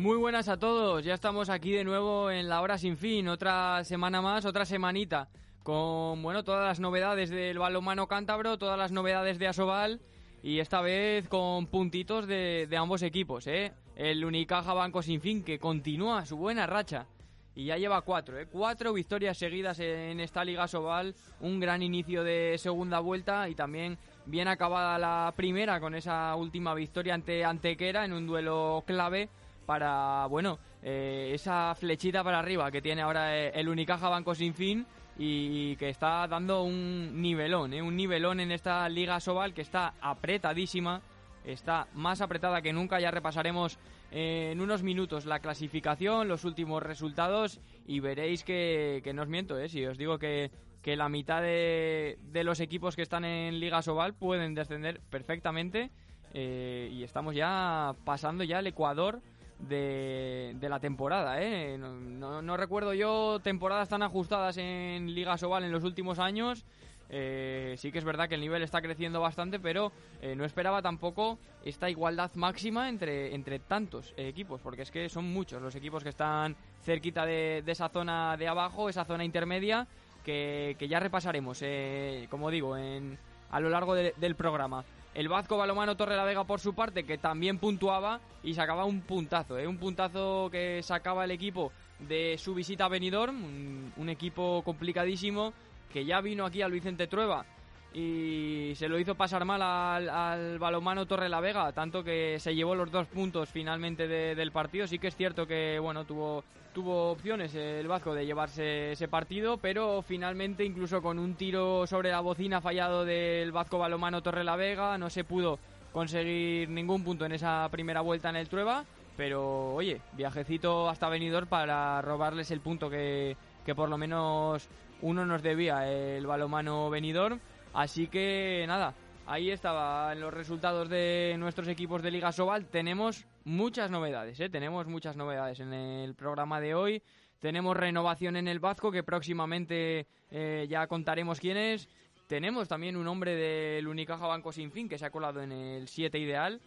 Muy buenas a todos, ya estamos aquí de nuevo en la hora sin fin, otra semana más, otra semanita, con bueno todas las novedades del balonmano cántabro, todas las novedades de Asobal y esta vez con puntitos de, de ambos equipos, ¿eh? El Unicaja Banco Sin Fin que continúa su buena racha y ya lleva cuatro, ¿eh? cuatro victorias seguidas en esta Liga Sobal, un gran inicio de segunda vuelta y también bien acabada la primera con esa última victoria ante Antequera en un duelo clave para, bueno, eh, esa flechita para arriba que tiene ahora eh, el Unicaja Banco Sin Fin y que está dando un nivelón, ¿eh? un nivelón en esta Liga Sobal que está apretadísima, está más apretada que nunca, ya repasaremos en unos minutos la clasificación, los últimos resultados y veréis que, no os miento, ¿eh? si os digo que, que la mitad de, de, los equipos que están en Liga Sobal pueden descender perfectamente eh, y estamos ya pasando ya el Ecuador de, la temporada. ¿eh? No, recuerdo yo temporadas tan ajustadas en Liga Sobal en los últimos años. Eh, sí que es verdad que el nivel está creciendo bastante, pero eh, no esperaba tampoco esta igualdad máxima entre, entre tantos equipos, porque es que son muchos los equipos que están cerquita de, de esa zona de abajo, esa zona intermedia, que, que ya repasaremos, eh, como digo, en, a lo largo de, del programa. El Vasco Balomano Torre por su parte, que también puntuaba y sacaba un puntazo, ¿eh? un puntazo que sacaba el equipo de su visita a Benidorm, un, equipo complicadísimo que ya vino aquí al Vicente Trueba y se lo hizo pasar mal al, al balomano Torre tanto que se llevó los dos puntos finalmente de, del partido. Sí que es cierto que bueno tuvo, tuvo opciones el Vasco de llevarse ese partido, pero finalmente incluso con un tiro sobre la bocina fallado del Vasco balomano Torre la Vega no se pudo conseguir ningún punto en esa primera vuelta en el Trueba. Pero oye, viajecito hasta Benidorm para robarles el punto que, que por lo menos uno nos debía el balomano Benidorm. Así que nada, ahí estaban los resultados de nuestros equipos de Liga Sobal. Tenemos muchas novedades, ¿eh? tenemos muchas novedades en el programa de hoy. Tenemos renovación en el Vasco que próximamente eh, ya contaremos quién es. Tenemos también un hombre del Unicaja Banco Sin Fin que se ha colado en el 7 ideal.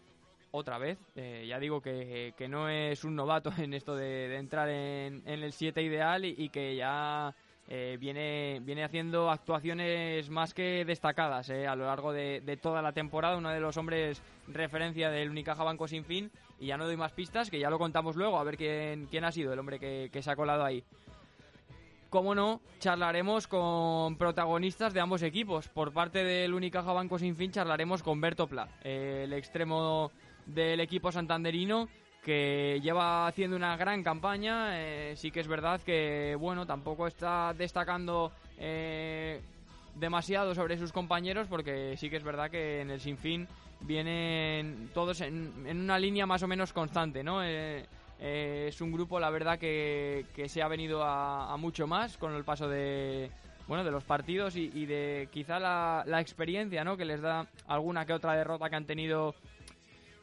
Otra vez, eh, ya digo que, que, no es un novato en esto de, entrar en, en, el 7 ideal y que ya eh, viene, viene haciendo actuaciones más que destacadas eh, a lo largo de, toda la temporada, uno de los hombres referencia del Unicaja Banco Sin Fin, y ya no doy más pistas, que ya lo contamos luego, a ver quién, quién ha sido el hombre que, que se ha colado ahí. Como no, charlaremos con protagonistas de ambos equipos. Por parte del Unicaja Banco Sin Fin charlaremos con Berto Pla, eh, el extremo del equipo santanderino, que lleva haciendo una gran campaña. Eh, sí que es verdad que, bueno, tampoco está destacando eh, demasiado sobre sus compañeros, porque sí que es verdad que en el Sinfín vienen todos en, una línea más o menos constante, ¿no? Eh, es un grupo, la verdad, que, que se ha venido a, a, mucho más con el paso de. Bueno, de los partidos y, y de quizá la, la experiencia, ¿no? Que les da alguna que otra derrota que han tenido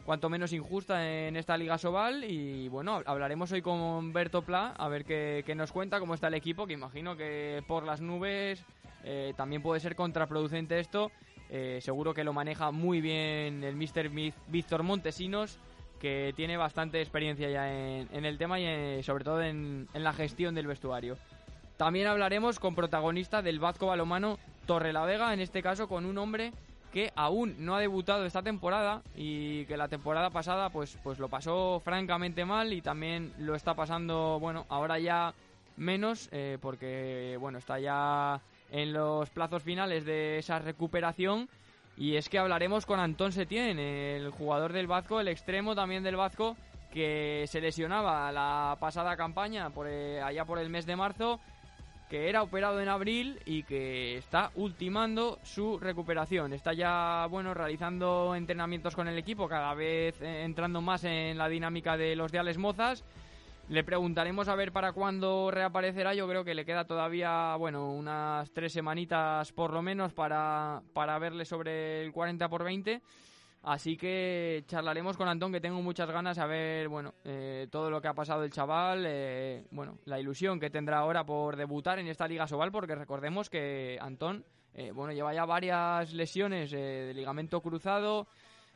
cuanto menos injusta en esta Liga Sobal. Y bueno, hablaremos hoy con Berto Pla a ver qué, nos cuenta, cómo está el equipo, que imagino que por las nubes eh, también puede ser contraproducente esto. Eh, seguro que lo maneja muy bien el Mr. Víctor Montesinos, que tiene bastante experiencia ya en, el tema y en, sobre todo en, en la gestión del vestuario. También hablaremos con protagonista del Vasco Balomano Torrelavega, en este caso con un hombre que aún no ha debutado esta temporada y que la temporada pasada pues, pues lo pasó francamente mal y también lo está pasando, bueno, ahora ya menos eh, porque, bueno, está ya en los plazos finales de esa recuperación. Y es que hablaremos con Antón Setien, el jugador del Vasco, el extremo también del Vasco que se lesionaba la pasada campaña por, eh, allá por el mes de marzo que era operado en abril y que está ultimando su recuperación. Está ya, bueno, realizando entrenamientos con el equipo, cada vez eh, entrando más en la dinámica de los de Alex Mozas. Le preguntaremos a ver para cuándo reaparecerá. Yo creo que le queda todavía, bueno, unas tres semanitas por lo menos para, para verle sobre el 40 por 20. Así que charlaremos con Antón, que tengo muchas ganas a ver, bueno, eh, todo lo que ha pasado el chaval, eh, bueno, la ilusión que tendrá ahora por debutar en esta Liga Sobal, porque recordemos que Antón, eh, bueno, lleva ya varias lesiones de ligamento cruzado,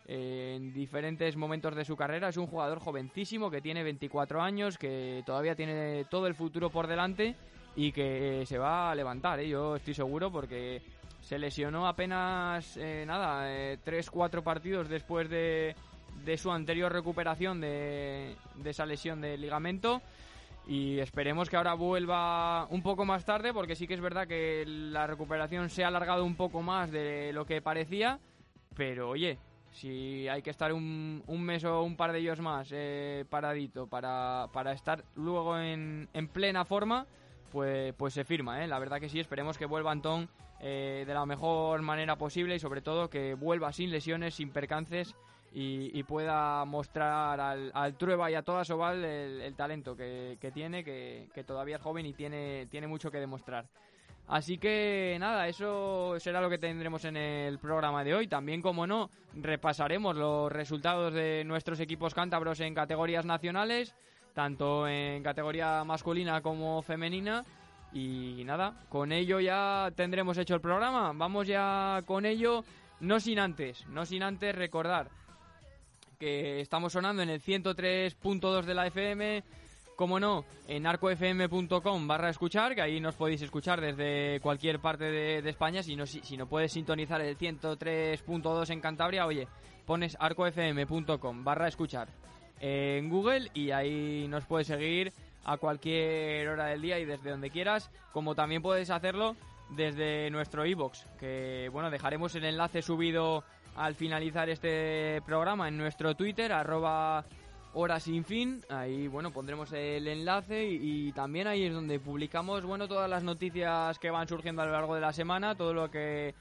en diferentes momentos de su carrera. Es un jugador jovencísimo que tiene 24 años, que todavía tiene todo el futuro por delante y que se va a levantar, ¿eh? yo estoy seguro, porque se lesionó apenas, eh, nada, 3-4 partidos después de, de su anterior recuperación de, de esa lesión de ligamento y esperemos que ahora vuelva un poco más tarde porque sí que es verdad que la recuperación se ha alargado un poco más de lo que parecía, pero oye, si hay que estar un, un mes o un par de ellos más eh, paradito para, para, estar luego en, en, plena forma, pues, pues se firma, ¿eh? la verdad que sí, esperemos que vuelva Antón eh, de la mejor manera posible y sobre todo que vuelva sin lesiones, sin percances y, pueda mostrar al, al, Trueba y a toda Sobal el, talento que, tiene, que, todavía es joven y tiene, tiene mucho que demostrar. Así que nada, eso será lo que tendremos en el programa de hoy. También, como no, repasaremos los resultados de nuestros equipos cántabros en categorías nacionales, tanto en categoría masculina como femenina. Y nada, con ello ya tendremos hecho el programa. Vamos ya con ello, no sin antes, no sin antes recordar que estamos sonando en el 103.2 de la FM, como no, en arcofm.com barra escuchar, que ahí nos podéis escuchar desde cualquier parte de, España. Si no, si, no puedes sintonizar el 103.2 en Cantabria, oye, pones arcofm.com barra escuchar en Google y ahí nos puedes seguir a cualquier hora del día y desde donde quieras, como también puedes hacerlo desde nuestro iBox, que bueno, dejaremos el enlace subido al finalizar este programa en nuestro Twitter, arroba hora sin fin. Ahí, bueno, pondremos el enlace y, también ahí es donde publicamos, bueno, todas las noticias que van surgiendo a lo largo de la semana, todo lo que,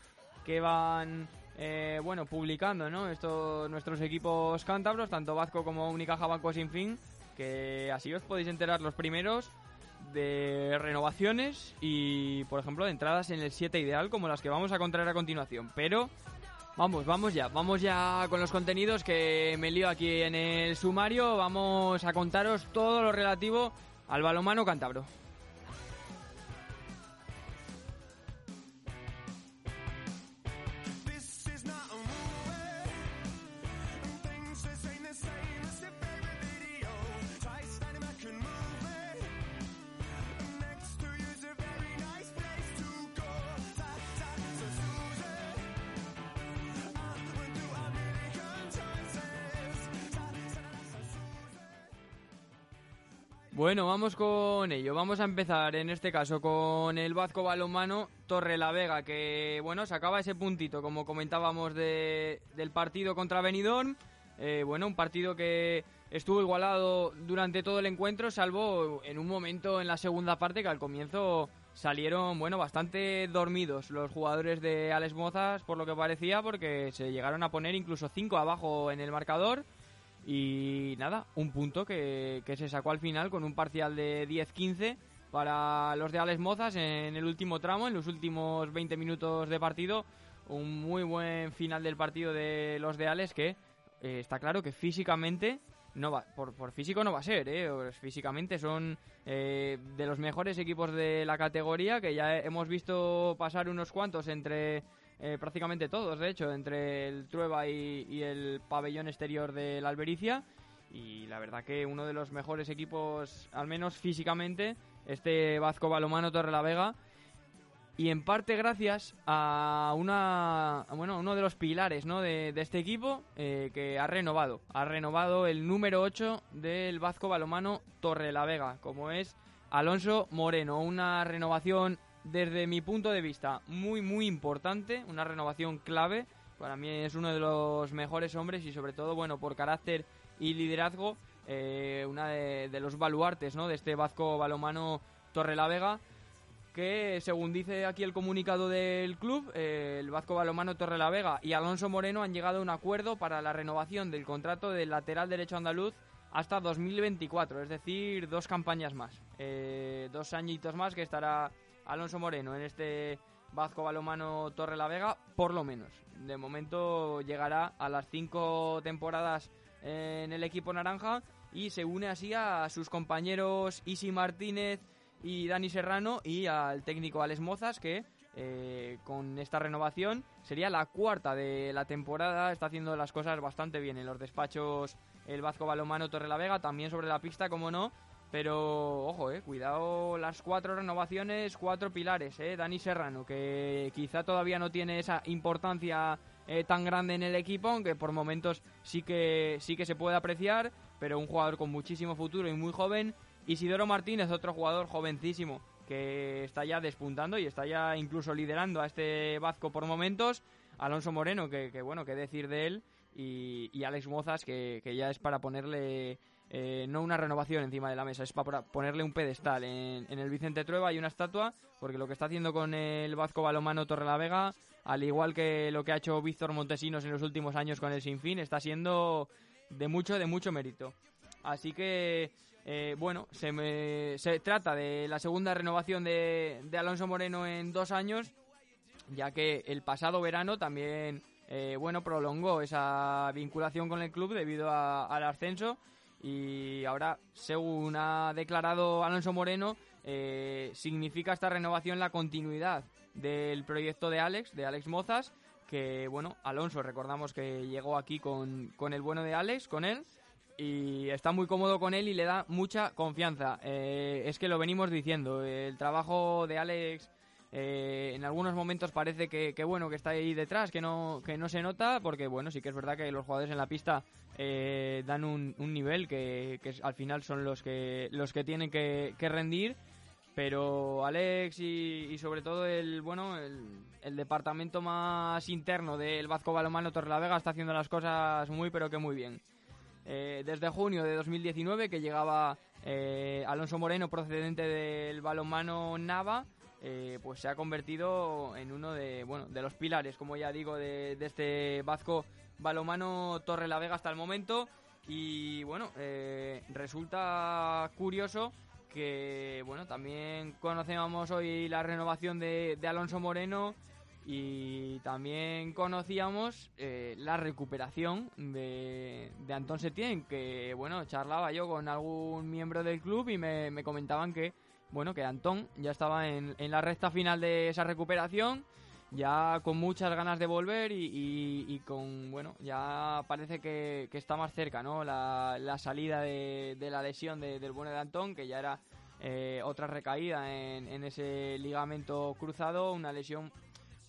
que van, eh, bueno, publicando, ¿no? Estos, nuestros equipos cántabros, tanto Vasco como Unicaja Banco Sin Fin, que así os podéis enterar los primeros de renovaciones y, por ejemplo, de entradas en el 7 ideal como las que vamos a contraer a continuación. Pero Vamos, vamos ya, vamos ya con los contenidos que me lío aquí en el sumario. Vamos a contaros todo lo relativo al balomano cántabro. Bueno, vamos con ello. Vamos a empezar en este caso con el Vasco Balonmano Torre la Vega, que bueno, sacaba ese puntito, como comentábamos, de, del partido contra Benidorm. Eh, bueno, un partido que estuvo igualado durante todo el encuentro, salvo en un momento en la segunda parte que al comienzo salieron, bueno, bastante dormidos los jugadores de Alex Mozas, por lo que parecía, porque se llegaron a poner incluso cinco abajo en el marcador y nada, un punto que, se sacó al final con un parcial de 10-15 para los de Alex Mozas en el último tramo, en los últimos 20 minutos de partido. Un muy buen final del partido de los de Alex que eh, está claro que físicamente no va, por, por, físico no va a ser, ¿eh? físicamente son eh, de los mejores equipos de la categoría que ya hemos visto pasar unos cuantos entre eh, prácticamente todos, de hecho, entre el Trueba y, el pabellón exterior de la Albericia. Y la verdad que uno de los mejores equipos, al menos físicamente, este Vasco Balomano Torre la Vega. Y en parte gracias a una bueno uno de los pilares ¿no? de, este equipo eh, que ha renovado. Ha renovado el número 8 del Vasco Balomano Torre la Vega, como es Alonso Moreno. Una renovación desde mi punto de vista, muy, muy importante, una renovación clave. Para mí es uno de los mejores hombres y sobre todo, bueno, por carácter y liderazgo, eh, una de, los baluartes, ¿no? De este Vasco balomano Torre la Vega, que según dice aquí el comunicado del club, eh, el Vasco balomano Torre la Vega y Alonso Moreno han llegado a un acuerdo para la renovación del contrato del lateral derecho andaluz hasta 2024, es decir, dos campañas más, eh, dos añitos más que estará Alonso Moreno en este Vasco Balomano Torre la Vega, por lo menos. De momento llegará a las cinco temporadas en el equipo naranja y se une así a sus compañeros Isi Martínez y Dani Serrano y al técnico Alex Mozas que eh, con esta renovación. Sería la cuarta de la temporada, está haciendo las cosas bastante bien en los despachos el Vasco Balomano Torrelavega, también sobre la pista, como no. Pero, ojo, eh, cuidado las cuatro renovaciones, cuatro pilares, eh. Dani Serrano, que quizá todavía no tiene esa importancia eh, tan grande en el equipo, aunque por momentos sí que, sí que se puede apreciar, pero un jugador con muchísimo futuro y muy joven. Isidoro Martínez, otro jugador jovencísimo, que está ya despuntando y está ya incluso liderando a este Vasco por momentos. Alonso Moreno, que, bueno, qué decir de él. Y, Alex Mozas, que, ya es para ponerle eh, no una renovación encima de la mesa, es para ponerle un pedestal. En, el Vicente Trueba hay una estatua, porque lo que está haciendo con el Vasco Balomano Torrelavega, al igual que lo que ha hecho Víctor Montesinos en los últimos años con el Sinfín, está siendo de mucho, de mucho mérito. Así que eh, bueno, se, se, trata de la segunda renovación de, Alonso Moreno en dos años, ya que el pasado verano también, eh, bueno, prolongó esa vinculación con el club debido al ascenso y ahora, según ha declarado Alonso Moreno, eh, significa esta renovación la continuidad del proyecto de Alex, de Alex Mozas, que, bueno, Alonso, recordamos que llegó aquí con, con el bueno de Alex, con él, y está muy cómodo con él y le da mucha confianza. Eh, es que lo venimos diciendo, el trabajo de Alex eh, en algunos momentos parece que, bueno que está ahí detrás, que no que no se nota, porque bueno sí que es verdad que los jugadores en la pista eh, dan un, nivel que, al final son los que los que tienen que, rendir. Pero Alex y, sobre todo el bueno el, departamento más interno del Vasco Balomano Torrelavega está haciendo las cosas muy pero que muy bien. Eh, desde junio de 2019 que llegaba eh, Alonso Moreno procedente del balonmano Nava, eh, pues se ha convertido en uno de, bueno, de los pilares, como ya digo, de, este Vasco balonmano Torre la Vega hasta el momento. Y bueno, resulta curioso que bueno, también conocemos hoy la renovación de Alonso Moreno y también conocíamos eh, la recuperación de, de Antón Setien, que bueno, charlaba yo con algún miembro del club y me, comentaban que bueno, que Antón ya estaba en, en, la recta final de esa recuperación, ya con muchas ganas de volver y, con, bueno, ya parece que, está más cerca, ¿no? La, la salida de, de, la lesión del bueno de Antón, que ya era eh, otra recaída en, en ese ligamento cruzado, una lesión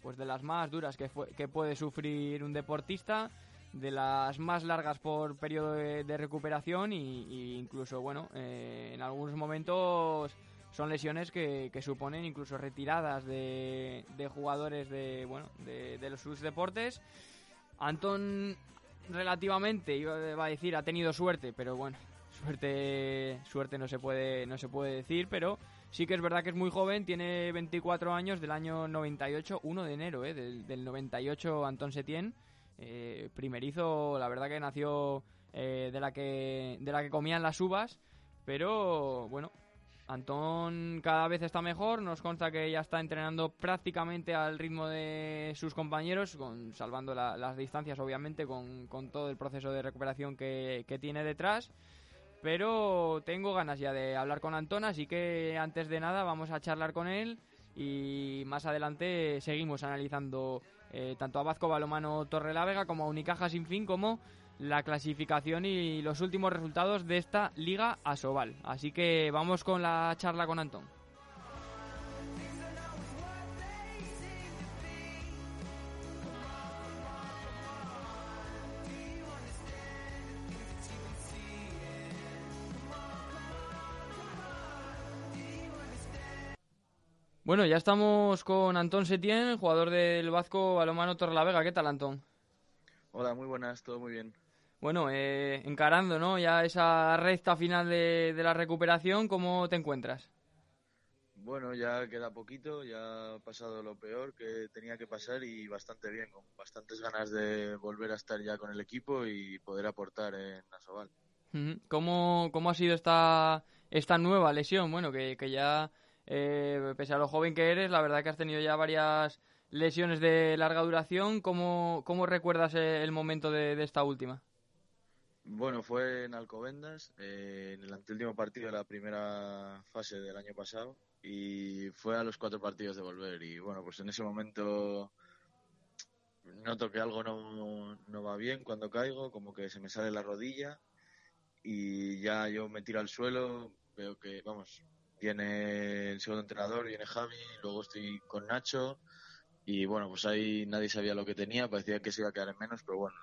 pues de las más duras que, que puede sufrir un deportista, de las más largas por periodo de, recuperación y, incluso, bueno, eh, en algunos momentos son lesiones que, suponen incluso retiradas de, jugadores de, bueno, de, los sus deportes. Antón relativamente, iba a decir, ha tenido suerte, pero bueno, suerte, suerte no se puede, no se puede decir, pero Sí que es verdad que es muy joven, tiene 24 años del año 98, 1 de enero eh, del, 98 Antón Setien. Eh, primerizo, la verdad que nació eh, de, la que, de la que comían las uvas, pero bueno, Antón cada vez está mejor, nos consta que ya está entrenando prácticamente al ritmo de sus compañeros, salvando las distancias obviamente con, todo el proceso de recuperación que, tiene detrás. Pero tengo ganas ya de hablar con Antón, así que antes de nada vamos a charlar con él y más adelante seguimos analizando eh, tanto a Vasco Balomano Torrelavega como a Unicaja Sin Fin como la clasificación y los últimos resultados de esta Liga Asobal. Así que vamos con la charla con Antón. Bueno, ya estamos con Antón Setien, jugador del Vasco Balomano Torrelavega. ¿Qué tal, Antón? Hola, muy buenas, todo muy bien. Bueno, eh, encarando ¿no? ya esa recta final de, la recuperación, ¿cómo te encuentras? Bueno, ya queda poquito, ya ha pasado lo peor que tenía que pasar y bastante bien, con bastantes ganas de volver a estar ya con el equipo y poder aportar en Asobal. ¿Cómo, ¿Cómo ha sido esta, esta nueva lesión? Bueno, que, que ya eh, pese a lo joven que eres, la verdad que has tenido ya varias lesiones de larga duración. ¿Cómo, cómo recuerdas el momento de, esta última? Bueno, fue en Alcobendas, eh, en el anteúltimo partido de la primera fase del año pasado, y fue a los cuatro partidos de volver. Y bueno, pues en ese momento noto que algo no, no va bien cuando caigo, como que se me sale la rodilla, y ya yo me tiro al suelo, veo que, vamos, viene el segundo entrenador, viene Javi, luego estoy con Nacho, y bueno, pues ahí nadie sabía lo que tenía, parecía que se iba a quedar en menos, pero bueno,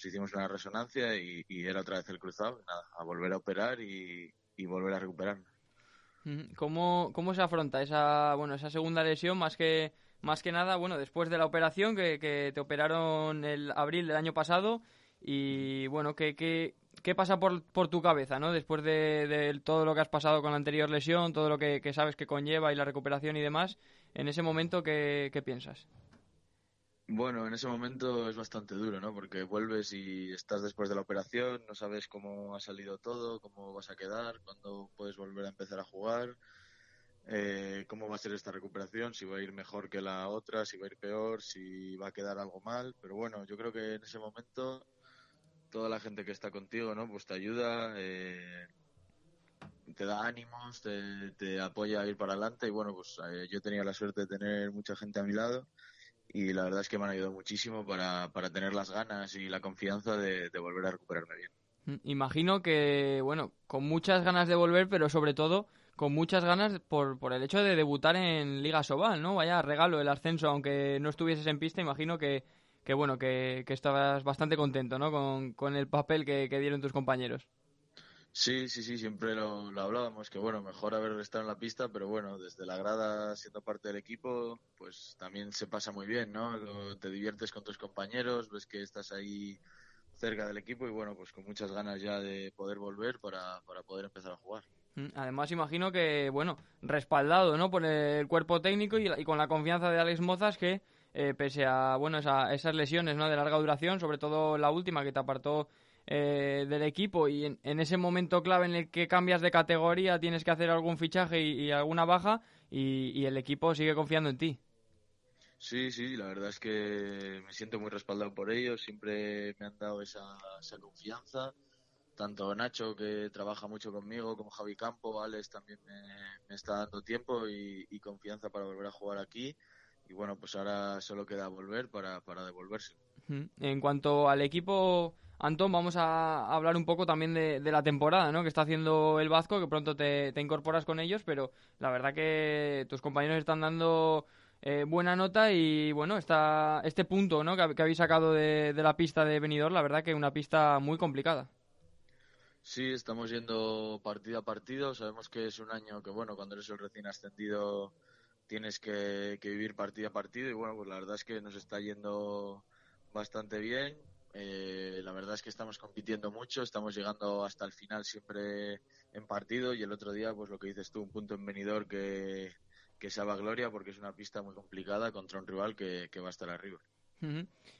pues hicimos una resonancia y, era otra vez el cruzado, nada, a volver a operar y, volver a recuperarme. ¿Cómo, ¿Cómo se afronta esa, bueno, esa segunda lesión más que más que nada, bueno, después de la operación que, que te operaron el abril del año pasado y bueno, ¿qué, qué, qué pasa por, por tu cabeza, ¿no? Después de, todo lo que has pasado con la anterior lesión, todo lo que, que sabes que conlleva y la recuperación y demás, en ese momento, ¿qué, qué piensas? Bueno, en ese momento es bastante duro, ¿no? Porque vuelves y estás después de la operación, no sabes cómo ha salido todo, cómo vas a quedar, cuándo puedes volver a empezar a jugar, eh, cómo va a ser esta recuperación, si va a ir mejor que la otra, si va a ir peor, si va a quedar algo mal. Pero bueno, yo creo que en ese momento toda la gente que está contigo, ¿no? Pues te ayuda, eh, te da ánimos, te, apoya a ir para adelante y bueno, pues eh, yo tenía la suerte de tener mucha gente a mi lado y la verdad es que me han ayudado muchísimo para, para tener las ganas y la confianza de, volver a recuperarme bien. Mm, imagino que, bueno, con muchas ganas de volver, pero sobre todo con muchas ganas por, por el hecho de debutar en Liga Sobal, ¿no? Vaya regalo el ascenso, aunque no estuvieses en pista, imagino que, que bueno, que, que estabas bastante contento, ¿no? Con, con el papel que, que dieron tus compañeros. Sí, sí, sí, siempre lo, hablábamos, que bueno, mejor haber estado en la pista, pero bueno, desde la grada, siendo parte del equipo, pues también se pasa muy bien, ¿no? te diviertes con tus compañeros, ves que estás ahí cerca del equipo y bueno, pues con muchas ganas ya de poder volver para, para poder empezar a jugar. Mm, además, imagino que, bueno, respaldado, ¿no? Por el cuerpo técnico y, y con la confianza de Alex Mozas que, eh, pese a, bueno, esas lesiones, ¿no? De larga duración, sobre todo la última que te apartó eh, del equipo y en, ese momento clave en el que cambias de categoría tienes que hacer algún fichaje y, alguna baja y, el equipo sigue confiando en ti. Sí, sí, la verdad es que me siento muy respaldado por ellos, siempre me han dado esa, confianza, tanto Nacho que trabaja mucho conmigo, como Javi Campo, Alex también me, está dando tiempo y, confianza para volver a jugar aquí y bueno, pues ahora solo queda volver para, para devolverse. En cuanto al equipo Antón, vamos a hablar un poco también de, la temporada ¿no? que está haciendo el Vasco, que pronto te, incorporas con ellos, pero la verdad que tus compañeros están dando eh, buena nota y bueno, está este punto ¿no? que, habéis sacado de, la pista de Benidorm, la verdad que una pista muy complicada. Sí, estamos yendo partido a partido, sabemos que es un año que bueno, cuando eres el recién ascendido tienes que, que vivir partido a partido y bueno, pues la verdad es que nos está yendo bastante bien eh, la verdad es que estamos compitiendo mucho, estamos llegando hasta el final siempre en partido y el otro día, pues lo que dices tú, un punto en venidor que, que se gloria porque es una pista muy complicada contra un rival que, va a estar arriba.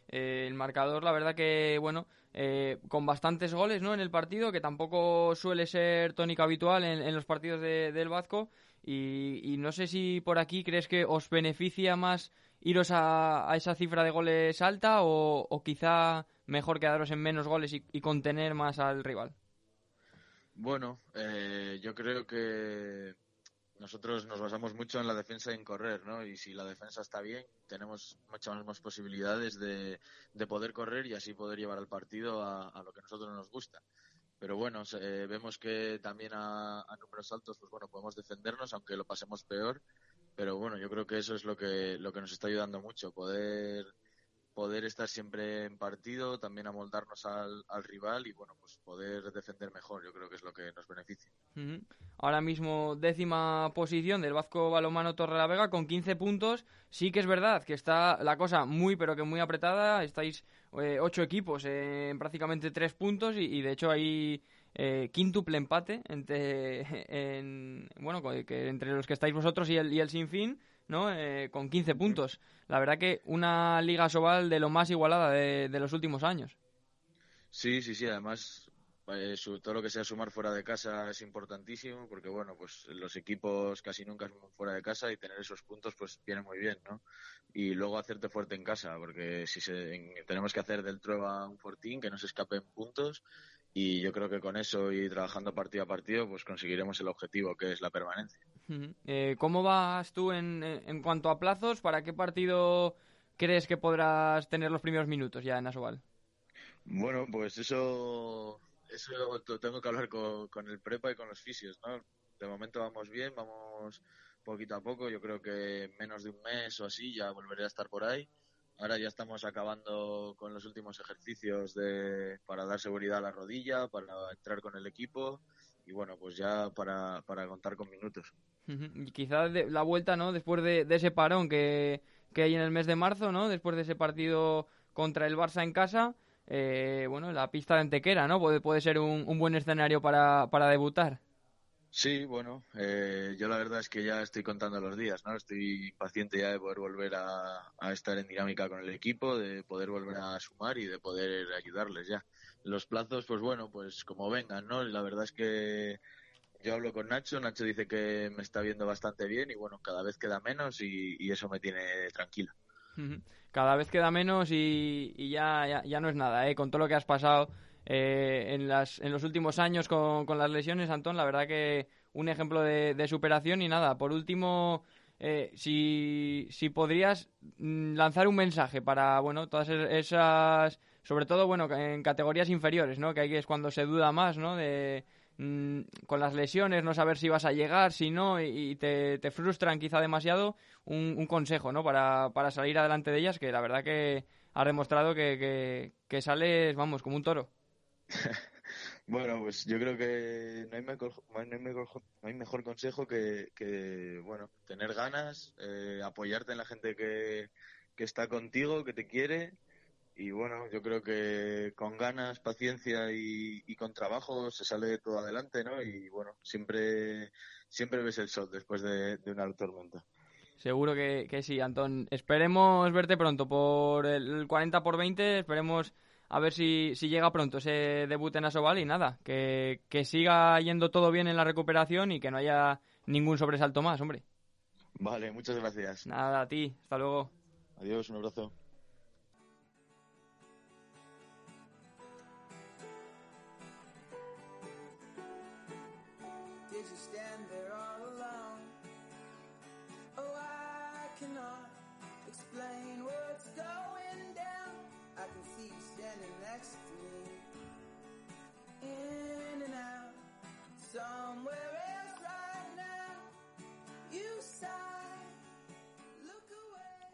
Eh, el marcador, la verdad que, bueno, eh, con bastantes goles ¿no? en el partido, que tampoco suele ser tónica habitual en, los partidos del Vasco. Y, no sé si por aquí crees que os beneficia más iros a, esa cifra de goles alta o quizá mejor quedaros en menos goles y, contener más al rival? Bueno, eh, yo creo que nosotros nos basamos mucho en la defensa y en correr, ¿no? Y si la defensa está bien, tenemos muchas más posibilidades de, poder correr y así poder llevar al partido a, lo que a nosotros nos gusta. Pero bueno, vemos que también a, a, números altos, pues bueno, podemos defendernos, aunque lo pasemos peor. Pero bueno, yo creo que eso es lo que, lo que nos está ayudando mucho, poder poder estar siempre en partido, también amoldarnos al, al, rival y bueno, pues poder defender mejor, yo creo que es lo que nos beneficia. Ahora mismo décima posición del Vasco Balomano Vega con 15 puntos. Sí que es verdad que está la cosa muy pero que muy apretada. Estáis eh, ocho equipos en prácticamente tres puntos y, de hecho hay eh, quíntuple empate entre, en, bueno, que entre los que estáis vosotros y el, y el Sinfín. ¿No? Eh, con 15 puntos. La verdad que una Liga Sobal de lo más igualada de, los últimos años. Sí, sí, sí. Además, eh, todo lo que sea sumar fuera de casa es importantísimo porque, bueno, pues los equipos casi nunca suman fuera de casa y tener esos puntos pues viene muy bien, ¿no? Y luego hacerte fuerte en casa porque si tenemos que hacer del Trueba un fortín que no se escapen puntos y yo creo que con eso y trabajando partido a partido pues conseguiremos el objetivo que es la permanencia. Eh, ¿Cómo vas tú en, en cuanto a plazos? ¿Para qué partido crees que podrás tener los primeros minutos ya en Asobal? Bueno, pues eso, eso tengo que hablar con, con el prepa y con los fisios, ¿no? De momento vamos bien, vamos poquito a poco. Yo creo que menos de un mes o así ya volveré a estar por ahí. Ahora ya estamos acabando con los últimos ejercicios de, para dar seguridad a la rodilla, para entrar con el equipo y bueno, pues ya para, para contar con minutos. Y quizás la vuelta, ¿no? Después de, ese parón que, que, hay en el mes de marzo, ¿no? Después de ese partido contra el Barça en casa, eh, bueno, la pista de Antequera, ¿no? Puede, puede ser un, un buen escenario para, para debutar. Sí, bueno, eh, yo la verdad es que ya estoy contando los días, ¿no? Estoy impaciente ya de poder volver a, estar en dinámica con el equipo, de poder volver a sumar y de poder ayudarles ya. Los plazos, pues bueno, pues como vengan, ¿no? La verdad es que yo hablo con Nacho, Nacho dice que me está viendo bastante bien y bueno, cada vez queda menos y, eso me tiene tranquila. Cada vez queda menos y, ya, ya, no es nada, ¿eh? Con todo lo que has pasado eh, en, las, en los últimos años con, con, las lesiones, Antón, la verdad que un ejemplo de, superación y nada, por último, eh, si, si podrías mm, lanzar un mensaje para, bueno, todas esas, sobre todo, bueno, en categorías inferiores, ¿no? Que ahí es cuando se duda más, ¿no? De, mm, con las lesiones, no saber si vas a llegar, si no, y, te, frustran quizá demasiado, un, un consejo, ¿no? Para, para salir adelante de ellas, que la verdad que ha demostrado que, que, que sales, vamos, como un toro. Bueno, pues yo creo que no hay mejor, no hay mejor, consejo que, bueno, tener ganas, eh, apoyarte en la gente que, que está contigo, que te quiere. Y bueno, yo creo que con ganas, paciencia y, con trabajo se sale todo adelante, ¿no? Y bueno, siempre, siempre ves el sol después de, una tormenta. Seguro que, que sí, Antón. Esperemos verte pronto por el 40 por 20. Esperemos a ver si, si llega pronto ese debut en Asobal y nada, que, que siga yendo todo bien en la recuperación y que no haya ningún sobresalto más, hombre. Vale, muchas gracias. Nada, a ti, hasta luego. Adiós, un abrazo.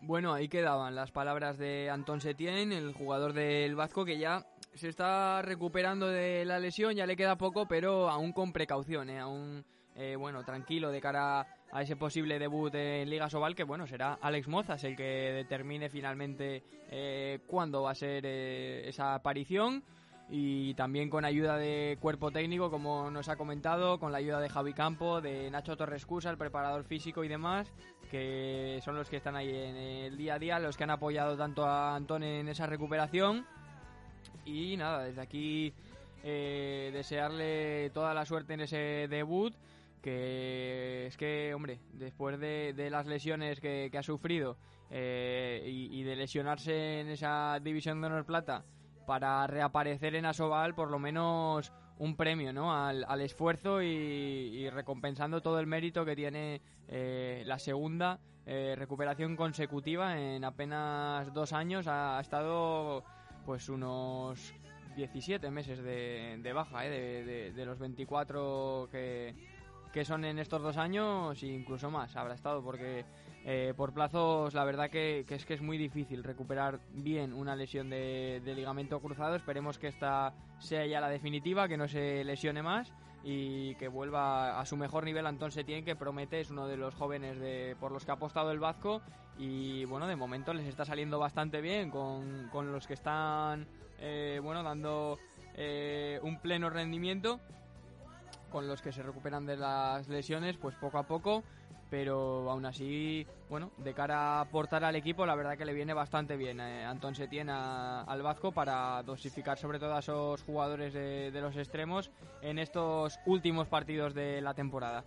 Bueno, ahí quedaban las palabras de Antón Setien, el jugador del Vasco, que ya se está recuperando de la lesión, ya le queda poco, pero aún con precaución, ¿eh? aún eh, bueno, tranquilo de cara a ese posible debut en Liga Sobal, que bueno, será Alex Mozas el que determine finalmente eh, cuándo va a ser eh, esa aparición y también con ayuda de cuerpo técnico, como nos ha comentado, con la ayuda de Javi Campo, de Nacho Torrescusa, el preparador físico y demás, que son los que están ahí en el día a día, los que han apoyado tanto a Antón en esa recuperación. Y nada, desde aquí eh, desearle toda la suerte en ese debut, que es que, hombre, después de, las lesiones que, ha sufrido eh, y de lesionarse en esa división de honor plata, para reaparecer en Asobal por lo menos un premio ¿no? al, esfuerzo y, recompensando todo el mérito que tiene eh, la segunda eh, recuperación consecutiva en apenas dos años ha, estado pues unos 17 meses de, baja ¿eh? de, los 24 que, que son en estos dos años e incluso más habrá estado porque eh, por plazos, la verdad que, es que es muy difícil recuperar bien una lesión de, ligamento cruzado. Esperemos que esta sea ya la definitiva, que no se lesione más y que vuelva a su mejor nivel Antón Setien, que promete, es uno de los jóvenes de, por los que ha apostado el Vasco y bueno, de momento les está saliendo bastante bien con, los que están eh, bueno, dando eh, un pleno rendimiento, con los que se recuperan de las lesiones, pues poco a poco pero aún así, bueno, de cara a aportar al equipo, la verdad que le viene bastante bien eh, Antón Setién al Vasco para dosificar sobre todo a esos jugadores de, los extremos en estos últimos partidos de la temporada.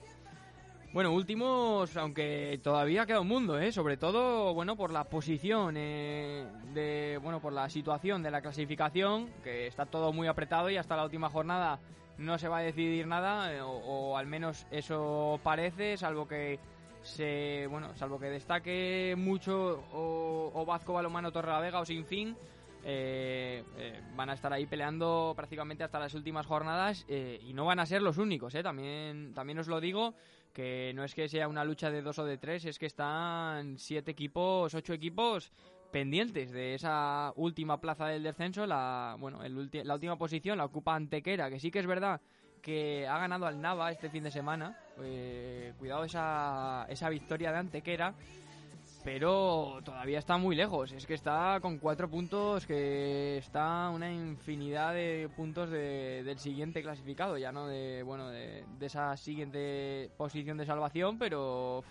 Bueno, últimos, aunque todavía queda un mundo, ¿eh? sobre todo, bueno, por la posición, eh, de, bueno, por la situación de la clasificación, que está todo muy apretado y hasta la última jornada no se va a decidir nada, eh, o, al menos eso parece, salvo que se, bueno, salvo que destaque mucho o, o Vasco Balomano Torrelavega o Sin Fin, eh, eh, van a estar ahí peleando prácticamente hasta las últimas jornadas eh, y no van a ser los únicos, también, también os lo digo, que no es que sea una lucha de dos o de tres, es que están siete equipos, ocho equipos pendientes de esa última plaza del descenso, la, bueno, la última posición la ocupa Antequera, que sí que es verdad que ha ganado al Nava este fin de semana, cuidado esa, esa victoria de Antequera, pero todavía está muy lejos. Es que está con cuatro puntos, que está una infinidad de puntos del siguiente clasificado, ya no de bueno de, esa siguiente posición de salvación, pero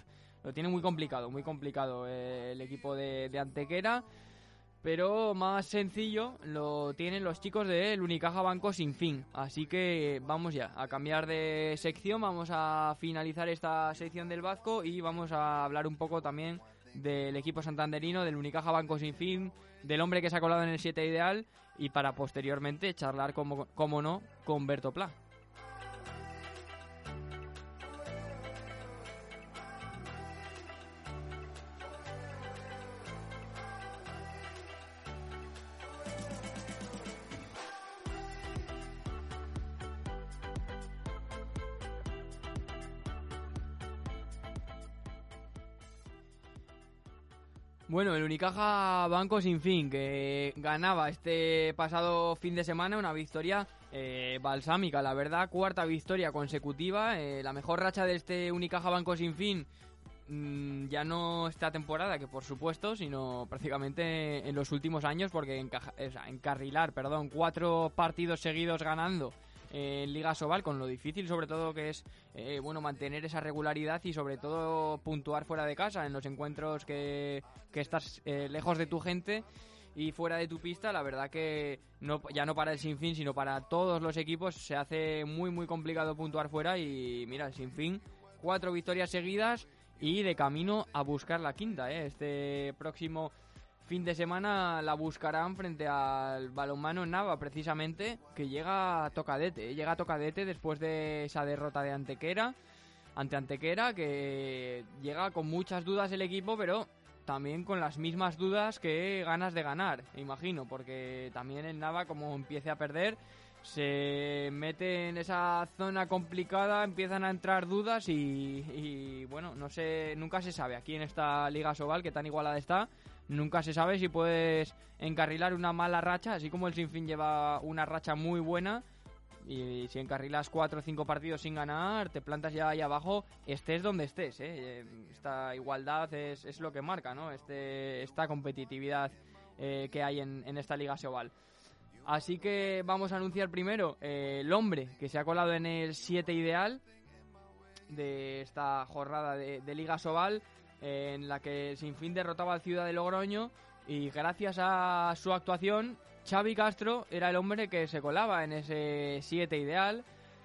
lo tiene muy complicado, muy complicado eh, el equipo de, Antequera. Pero más sencillo lo tienen los chicos del Unicaja Banco sin fin. Así que vamos ya a cambiar de sección. Vamos a finalizar esta sección del Vasco y vamos a hablar un poco también del equipo santanderino, del Unicaja Banco Sin Fin, del hombre que se ha colado en el 7 ideal y para posteriormente charlar, como, como no, con Berto Pla. Bueno, el Unicaja Banco Sin Fin, que ganaba este pasado fin de semana una victoria eh, balsámica, la verdad, cuarta victoria consecutiva, eh, la mejor racha de este Unicaja Banco Sin Fin mm, ya no esta temporada, que por supuesto, sino prácticamente en los últimos años, porque encarrilar, perdón, cuatro partidos seguidos ganando en Liga Sobal, con lo difícil sobre todo que es eh, bueno mantener esa regularidad y sobre todo puntuar fuera de casa en los encuentros que, que estás eh, lejos de tu gente y fuera de tu pista, la verdad que no, ya no para el Sinfín, sino para todos los equipos se hace muy muy complicado puntuar fuera y mira, el Sinfín, cuatro victorias seguidas y de camino a buscar la quinta, ¿eh? este próximo fin de semana la buscarán frente al balonmano Nava, precisamente, que llega a tocadete. ¿eh? Llega a tocadete después de esa derrota de Antequera, ante Antequera, que llega con muchas dudas el equipo, pero también con las mismas dudas que ganas de ganar, imagino, porque también el Nava, como empiece a perder, se mete en esa zona complicada, empiezan a entrar dudas y, bueno, no sé, nunca se sabe aquí en esta Liga Sobal que tan igualada está nunca se sabe si puedes encarrilar una mala racha, así como el Sinfín lleva una racha muy buena. Y si encarrilas cuatro o cinco partidos sin ganar, te plantas ya ahí abajo, estés donde estés. ¿eh? Esta igualdad es, es, lo que marca, ¿no? Este, esta competitividad eh, que hay en, en, esta Liga Sobal. Así que vamos a anunciar primero eh, el hombre que se ha colado en el 7 ideal de esta jornada de, de Liga Sobal en la que Sinfín derrotaba al Ciudad de Logroño y gracias a su actuación Xavi Castro era el hombre que se colaba en ese 7 ideal,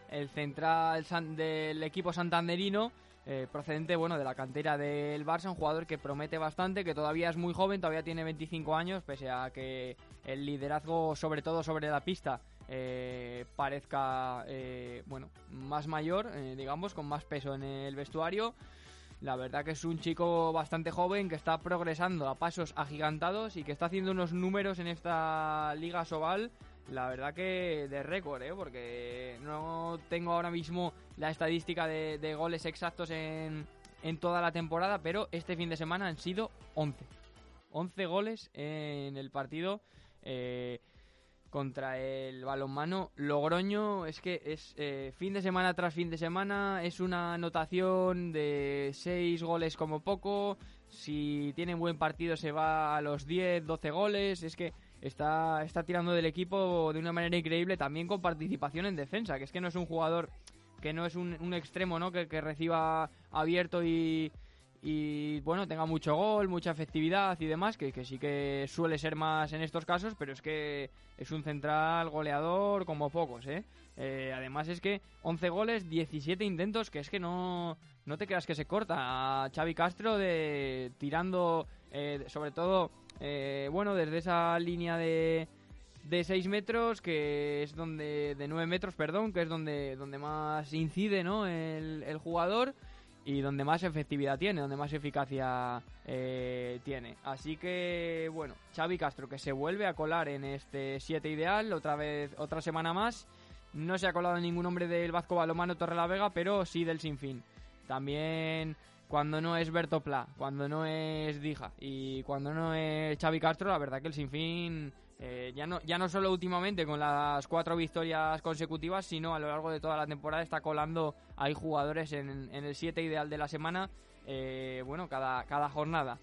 el central del equipo santanderino, eh, procedente bueno de la cantera del Barça, un jugador que promete bastante, que todavía es muy joven, todavía tiene 25 años, pese a que el liderazgo, sobre todo sobre la pista, eh, parezca eh, bueno más mayor, digamos, con más peso en el vestuario. La verdad que es un chico bastante joven que está progresando a pasos agigantados y que está haciendo unos números en esta Liga Sobal. La verdad que de récord, ¿eh? porque no tengo ahora mismo la estadística de, goles exactos en, en toda la temporada, pero este fin de semana han sido 11. 11 goles en el partido. Eh, contra el balonmano. Logroño es que es eh, fin de semana tras fin de semana es una anotación de 6 goles como poco. Si tiene buen partido se va a los 10 12 goles. Es que está está tirando del equipo de una manera increíble también con participación en defensa que es que no es un jugador que no es un, extremo no que reciba abierto y y bueno, tenga mucho gol, mucha efectividad y demás, que, sí que suele ser más en estos casos, pero es que es un central goleador como pocos, ¿eh? eh además es que 11 goles, 17 intentos, que es que no, no te creas que se corta. A Xavi Castro de tirando, eh, sobre todo, eh, bueno, desde esa línea de, de 6 metros, que es donde, de 9 metros, perdón, que es donde, donde más incide, ¿no? El jugador y donde más efectividad tiene, donde más eficacia eh, tiene. Así que, bueno, Xavi Castro que se vuelve a colar en este 7 ideal, otra vez, otra semana más. No se ha colado ningún hombre del Vasco Balomano Torrelavega, pero sí del Sinfín. También cuando no es Berto Pla, cuando no es Dija y cuando no es Xavi Castro, la verdad que el Sinfín eh, ya, no, ya no solo últimamente con las cuatro victorias consecutivas, sino a lo largo de toda la temporada está colando hay jugadores en, el 7 ideal de la semana, eh, bueno, cada, cada jornada.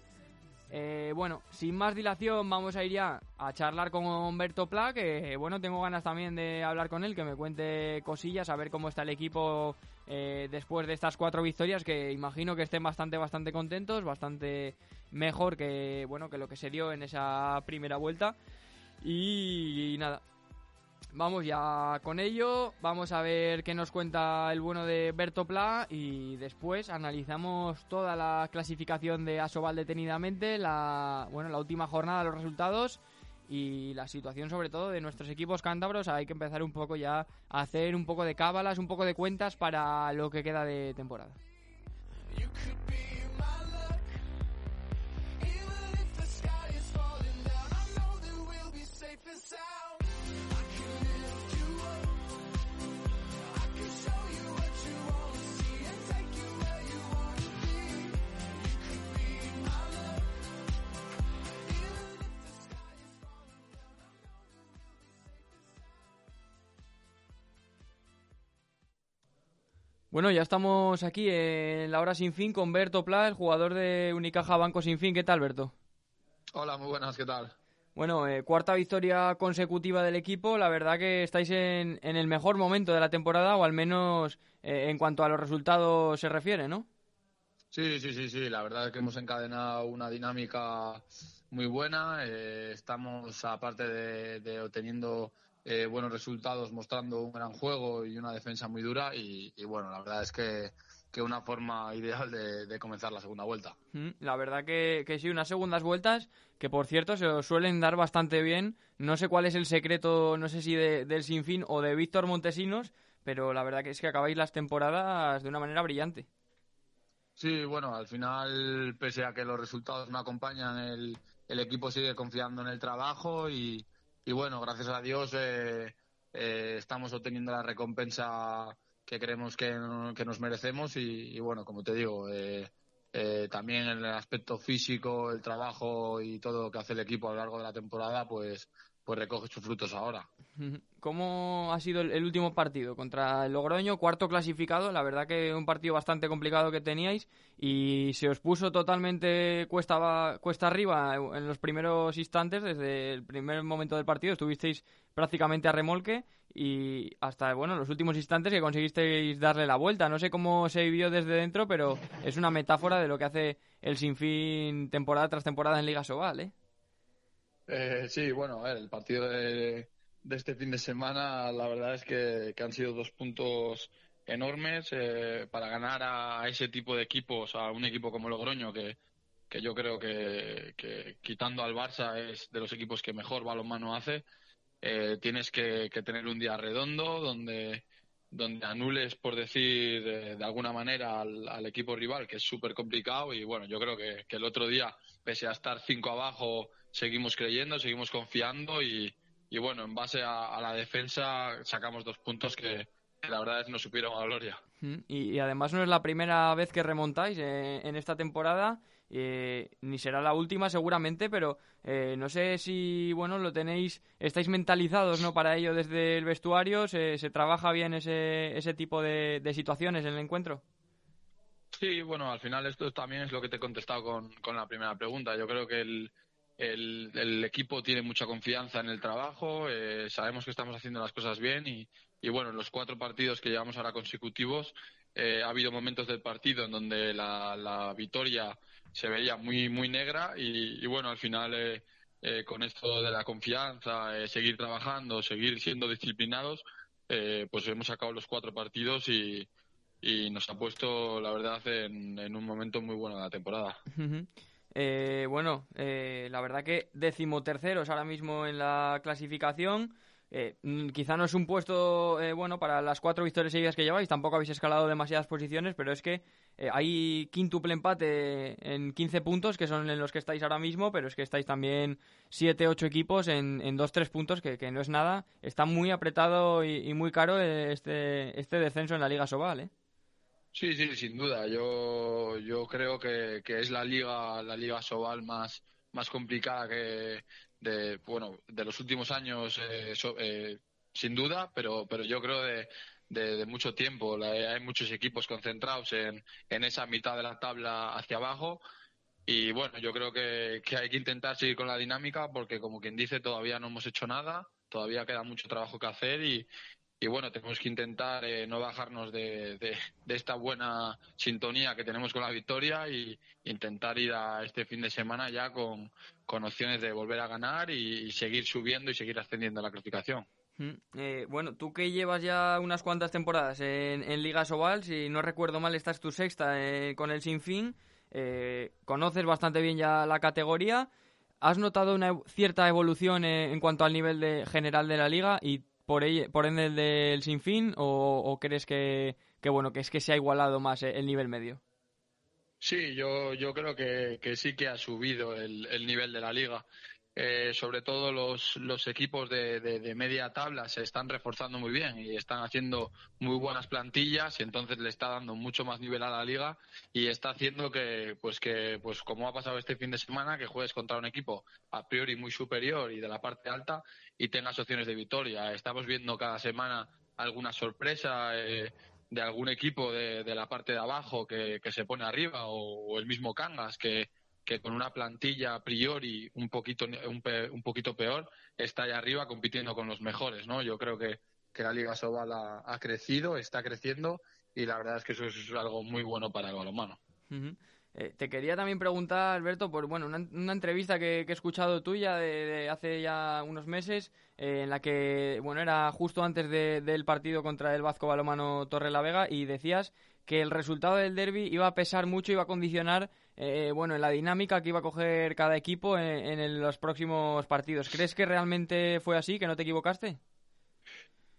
Eh, bueno, sin más dilación, vamos a ir ya a charlar con Humberto Pla, que bueno, tengo ganas también de hablar con él, que me cuente cosillas, a ver cómo está el equipo después de estas cuatro victorias, que imagino que estén bastante, bastante contentos, bastante mejor que, bueno, que lo que se dio en esa primera vuelta. Y, nada, vamos ya con ello. Vamos a ver qué nos cuenta el bueno de Berto Pla y después analizamos toda la clasificación de Asobal detenidamente, la, bueno, la última jornada, los resultados y la situación sobre todo de nuestros equipos cántabros. Hay que empezar un poco ya a hacer un poco de cábalas, un poco de cuentas para lo que queda de temporada. Bueno, ya estamos aquí en la hora sin fin con Berto Pla, el jugador de Unicaja Banco Sin Fin. ¿Qué tal, Berto? Hola, muy buenas, ¿qué tal? Bueno, eh, cuarta victoria consecutiva del equipo. La verdad que estáis en, el mejor momento de la temporada, o al menos eh, en cuanto a los resultados se refiere, ¿no? Sí, sí, sí, sí. La verdad es que hemos encadenado una dinámica muy buena. Eh, estamos, aparte de obteniendo eh, buenos resultados mostrando un gran juego y una defensa muy dura y, bueno, la verdad es que, que una forma ideal de, comenzar la segunda vuelta. Mm, la verdad que, sí, unas segundas vueltas que por cierto se suelen dar bastante bien. No sé cuál es el secreto, no sé si del Sinfín o de Víctor Montesinos, pero la verdad que es que acabáis las temporadas de una manera brillante. Sí, bueno, al final, pese a que los resultados no acompañan, el, el equipo sigue confiando en el trabajo y, y bueno, gracias a Dios eh, eh, estamos obteniendo la recompensa que creemos que, nos merecemos y, bueno, como te digo, eh, también en el aspecto físico, el trabajo y todo lo que hace el equipo a lo largo de la temporada, pues, pues recoge sus frutos ahora. ¿Cómo ha sido el, último partido contra el Logroño, cuarto clasificado? La verdad que un partido bastante complicado que teníais y se os puso totalmente cuesta, cuesta arriba en los primeros instantes, desde el primer momento del partido estuvisteis prácticamente a remolque y hasta bueno los últimos instantes que conseguisteis darle la vuelta. No sé cómo se vivió desde dentro, pero es una metáfora de lo que hace el Sinfín temporada tras temporada en Liga Sobal, ¿eh? Eh, sí, bueno, el partido de, este fin de semana, la verdad es que, han sido dos puntos enormes eh, para ganar a, ese tipo de equipos, a un equipo como Logroño, que, que yo creo que, quitando al Barça es de los equipos que mejor balonmano hace. Eh, tienes que, tener un día redondo donde, donde anules, por decir de alguna manera, al, equipo rival, que es súper complicado. Y bueno, yo creo que, que el otro día, pese a estar cinco abajo, seguimos creyendo, seguimos confiando y, bueno, en base a, la defensa sacamos dos puntos que, la verdad es no supieron a gloria. Y, además no es la primera vez que remontáis eh, en esta temporada, eh, ni será la última seguramente, pero eh, no sé si, bueno, lo tenéis, estáis mentalizados, ¿no? Para ello desde el vestuario, ¿se, se trabaja bien ese, ese tipo de, situaciones en el encuentro? Sí, bueno, al final esto también es lo que te he contestado con, con la primera pregunta. Yo creo que el, el, equipo tiene mucha confianza en el trabajo, eh, sabemos que estamos haciendo las cosas bien y, bueno, en los cuatro partidos que llevamos ahora consecutivos eh, ha habido momentos del partido en donde la, victoria se veía muy, muy negra y, bueno, al final eh, con esto de la confianza, seguir trabajando, seguir siendo disciplinados, pues hemos sacado los cuatro partidos y, y nos ha puesto, la verdad, en, un momento muy bueno de la temporada. Eh, bueno, eh, la verdad que decimoterceros ahora mismo en la clasificación. Eh, mm, quizá no es un puesto eh, bueno para las cuatro victorias seguidas que lleváis, tampoco habéis escalado demasiadas posiciones, pero es que eh, hay quíntuple empate en 15 puntos, que son en los que estáis ahora mismo, pero es que estáis también 7, 8 equipos en, en 2-3 puntos, que, no es nada. Está muy apretado y, muy caro este, este descenso en la Liga Sobal, ¿eh? Sí, sí, sin duda. Yo, yo creo que, que es la liga, la liga Sobal más, más complicada que, de, bueno, de los últimos años, eh, eh, sin duda, pero, pero yo creo de, de, mucho tiempo. hay muchos equipos concentrados en, en esa mitad de la tabla hacia abajo. Y bueno, yo creo que, que hay que intentar seguir con la dinámica porque, como quien dice, todavía no hemos hecho nada, todavía queda mucho trabajo que hacer y, y bueno, tenemos que intentar eh, no bajarnos de, de, esta buena sintonía que tenemos con la victoria y intentar ir a este fin de semana ya con, con opciones de volver a ganar y, seguir subiendo y seguir ascendiendo la clasificación. Eh, bueno, tú que llevas ya unas cuantas temporadas en, en Liga Sobal, si no recuerdo mal, estás tu sexta eh, con el Sinfín, eh, conoces bastante bien ya la categoría. ¿Has notado una cierta evolución en cuanto al nivel de, general de la liga y por, por ende el del sinfín o, o crees que, que, bueno, que es que se ha igualado más el nivel medio? Sí, yo, yo creo que, que sí que ha subido el nivel de la liga. Eh, sobre todo los, los equipos de, de, media tabla se están reforzando muy bien y están haciendo muy buenas plantillas y entonces le está dando mucho más nivel a la liga y está haciendo que pues que pues como ha pasado este fin de semana que juegues contra un equipo a priori muy superior y de la parte alta y tengas opciones de victoria. Estamos viendo cada semana alguna sorpresa eh, de algún equipo de, de, la parte de abajo que, que se pone arriba o, o el mismo Cangas que que con una plantilla a priori un poquito, un, poquito peor está ahí arriba compitiendo con los mejores, ¿no? Yo creo que, que la Liga Sobal ha, crecido, está creciendo y la verdad es que eso es algo muy bueno para el balonmano. Eh, te quería también preguntar, Alberto, por bueno, una, entrevista que, he escuchado tuya de, hace ya unos meses, eh, en la que bueno era justo antes del partido contra el Vasco Balomano Torre la Vega y decías que el resultado del derby iba a pesar mucho, iba a condicionar eh, bueno, en la dinámica que iba a coger cada equipo en, los próximos partidos. ¿Crees que realmente fue así, que no te equivocaste?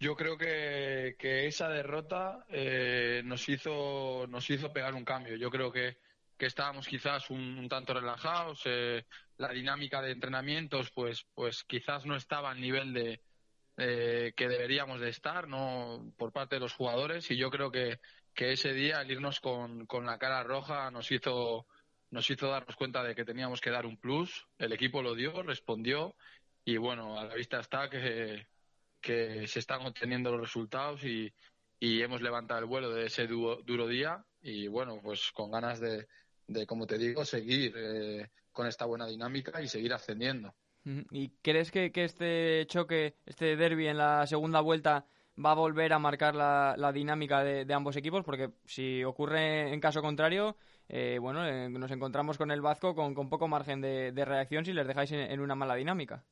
Yo creo que, esa derrota eh, nos hizo nos hizo pegar un cambio. Yo creo que, estábamos quizás un, tanto relajados. Eh, la dinámica de entrenamientos, pues pues quizás no estaba al nivel de que deberíamos de estar, no por parte de los jugadores. Y yo creo que, que ese día al irnos con, con la cara roja nos hizo nos hizo darnos cuenta de que teníamos que dar un plus. El equipo lo dio, respondió y bueno, a la vista está que, que se están obteniendo los resultados y, y hemos levantado el vuelo de ese duro día y bueno, pues con ganas de, de como te digo, seguir eh, con esta buena dinámica y seguir ascendiendo. ¿Y crees que, que este choque, este derby en la segunda vuelta va a volver a marcar la, la dinámica de, ambos equipos? Porque si ocurre en caso contrario, eh, bueno, eh, nos encontramos con el Vasco con, con poco margen de, reacción si les dejáis en, una mala dinámica.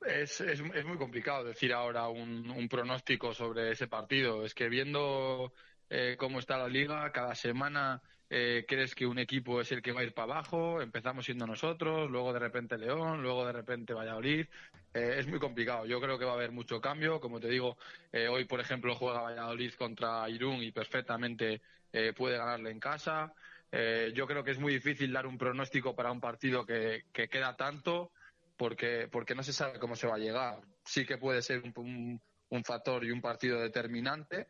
Es, es, muy complicado decir ahora un, pronóstico sobre ese partido. Es que viendo eh, cómo está la liga, cada semana crees que un equipo es el que va a ir para abajo, empezamos siendo nosotros, luego de repente León, luego de repente Valladolid. es muy complicado. Yo creo que va a haber mucho cambio. Como te digo, hoy, por ejemplo, juega Valladolid contra Irún y perfectamente puede ganarle en casa. Eh, yo creo que es muy difícil dar un pronóstico para un partido que, queda tanto porque, porque no se sabe cómo se va a llegar. Sí que puede ser un, un, factor y un partido determinante,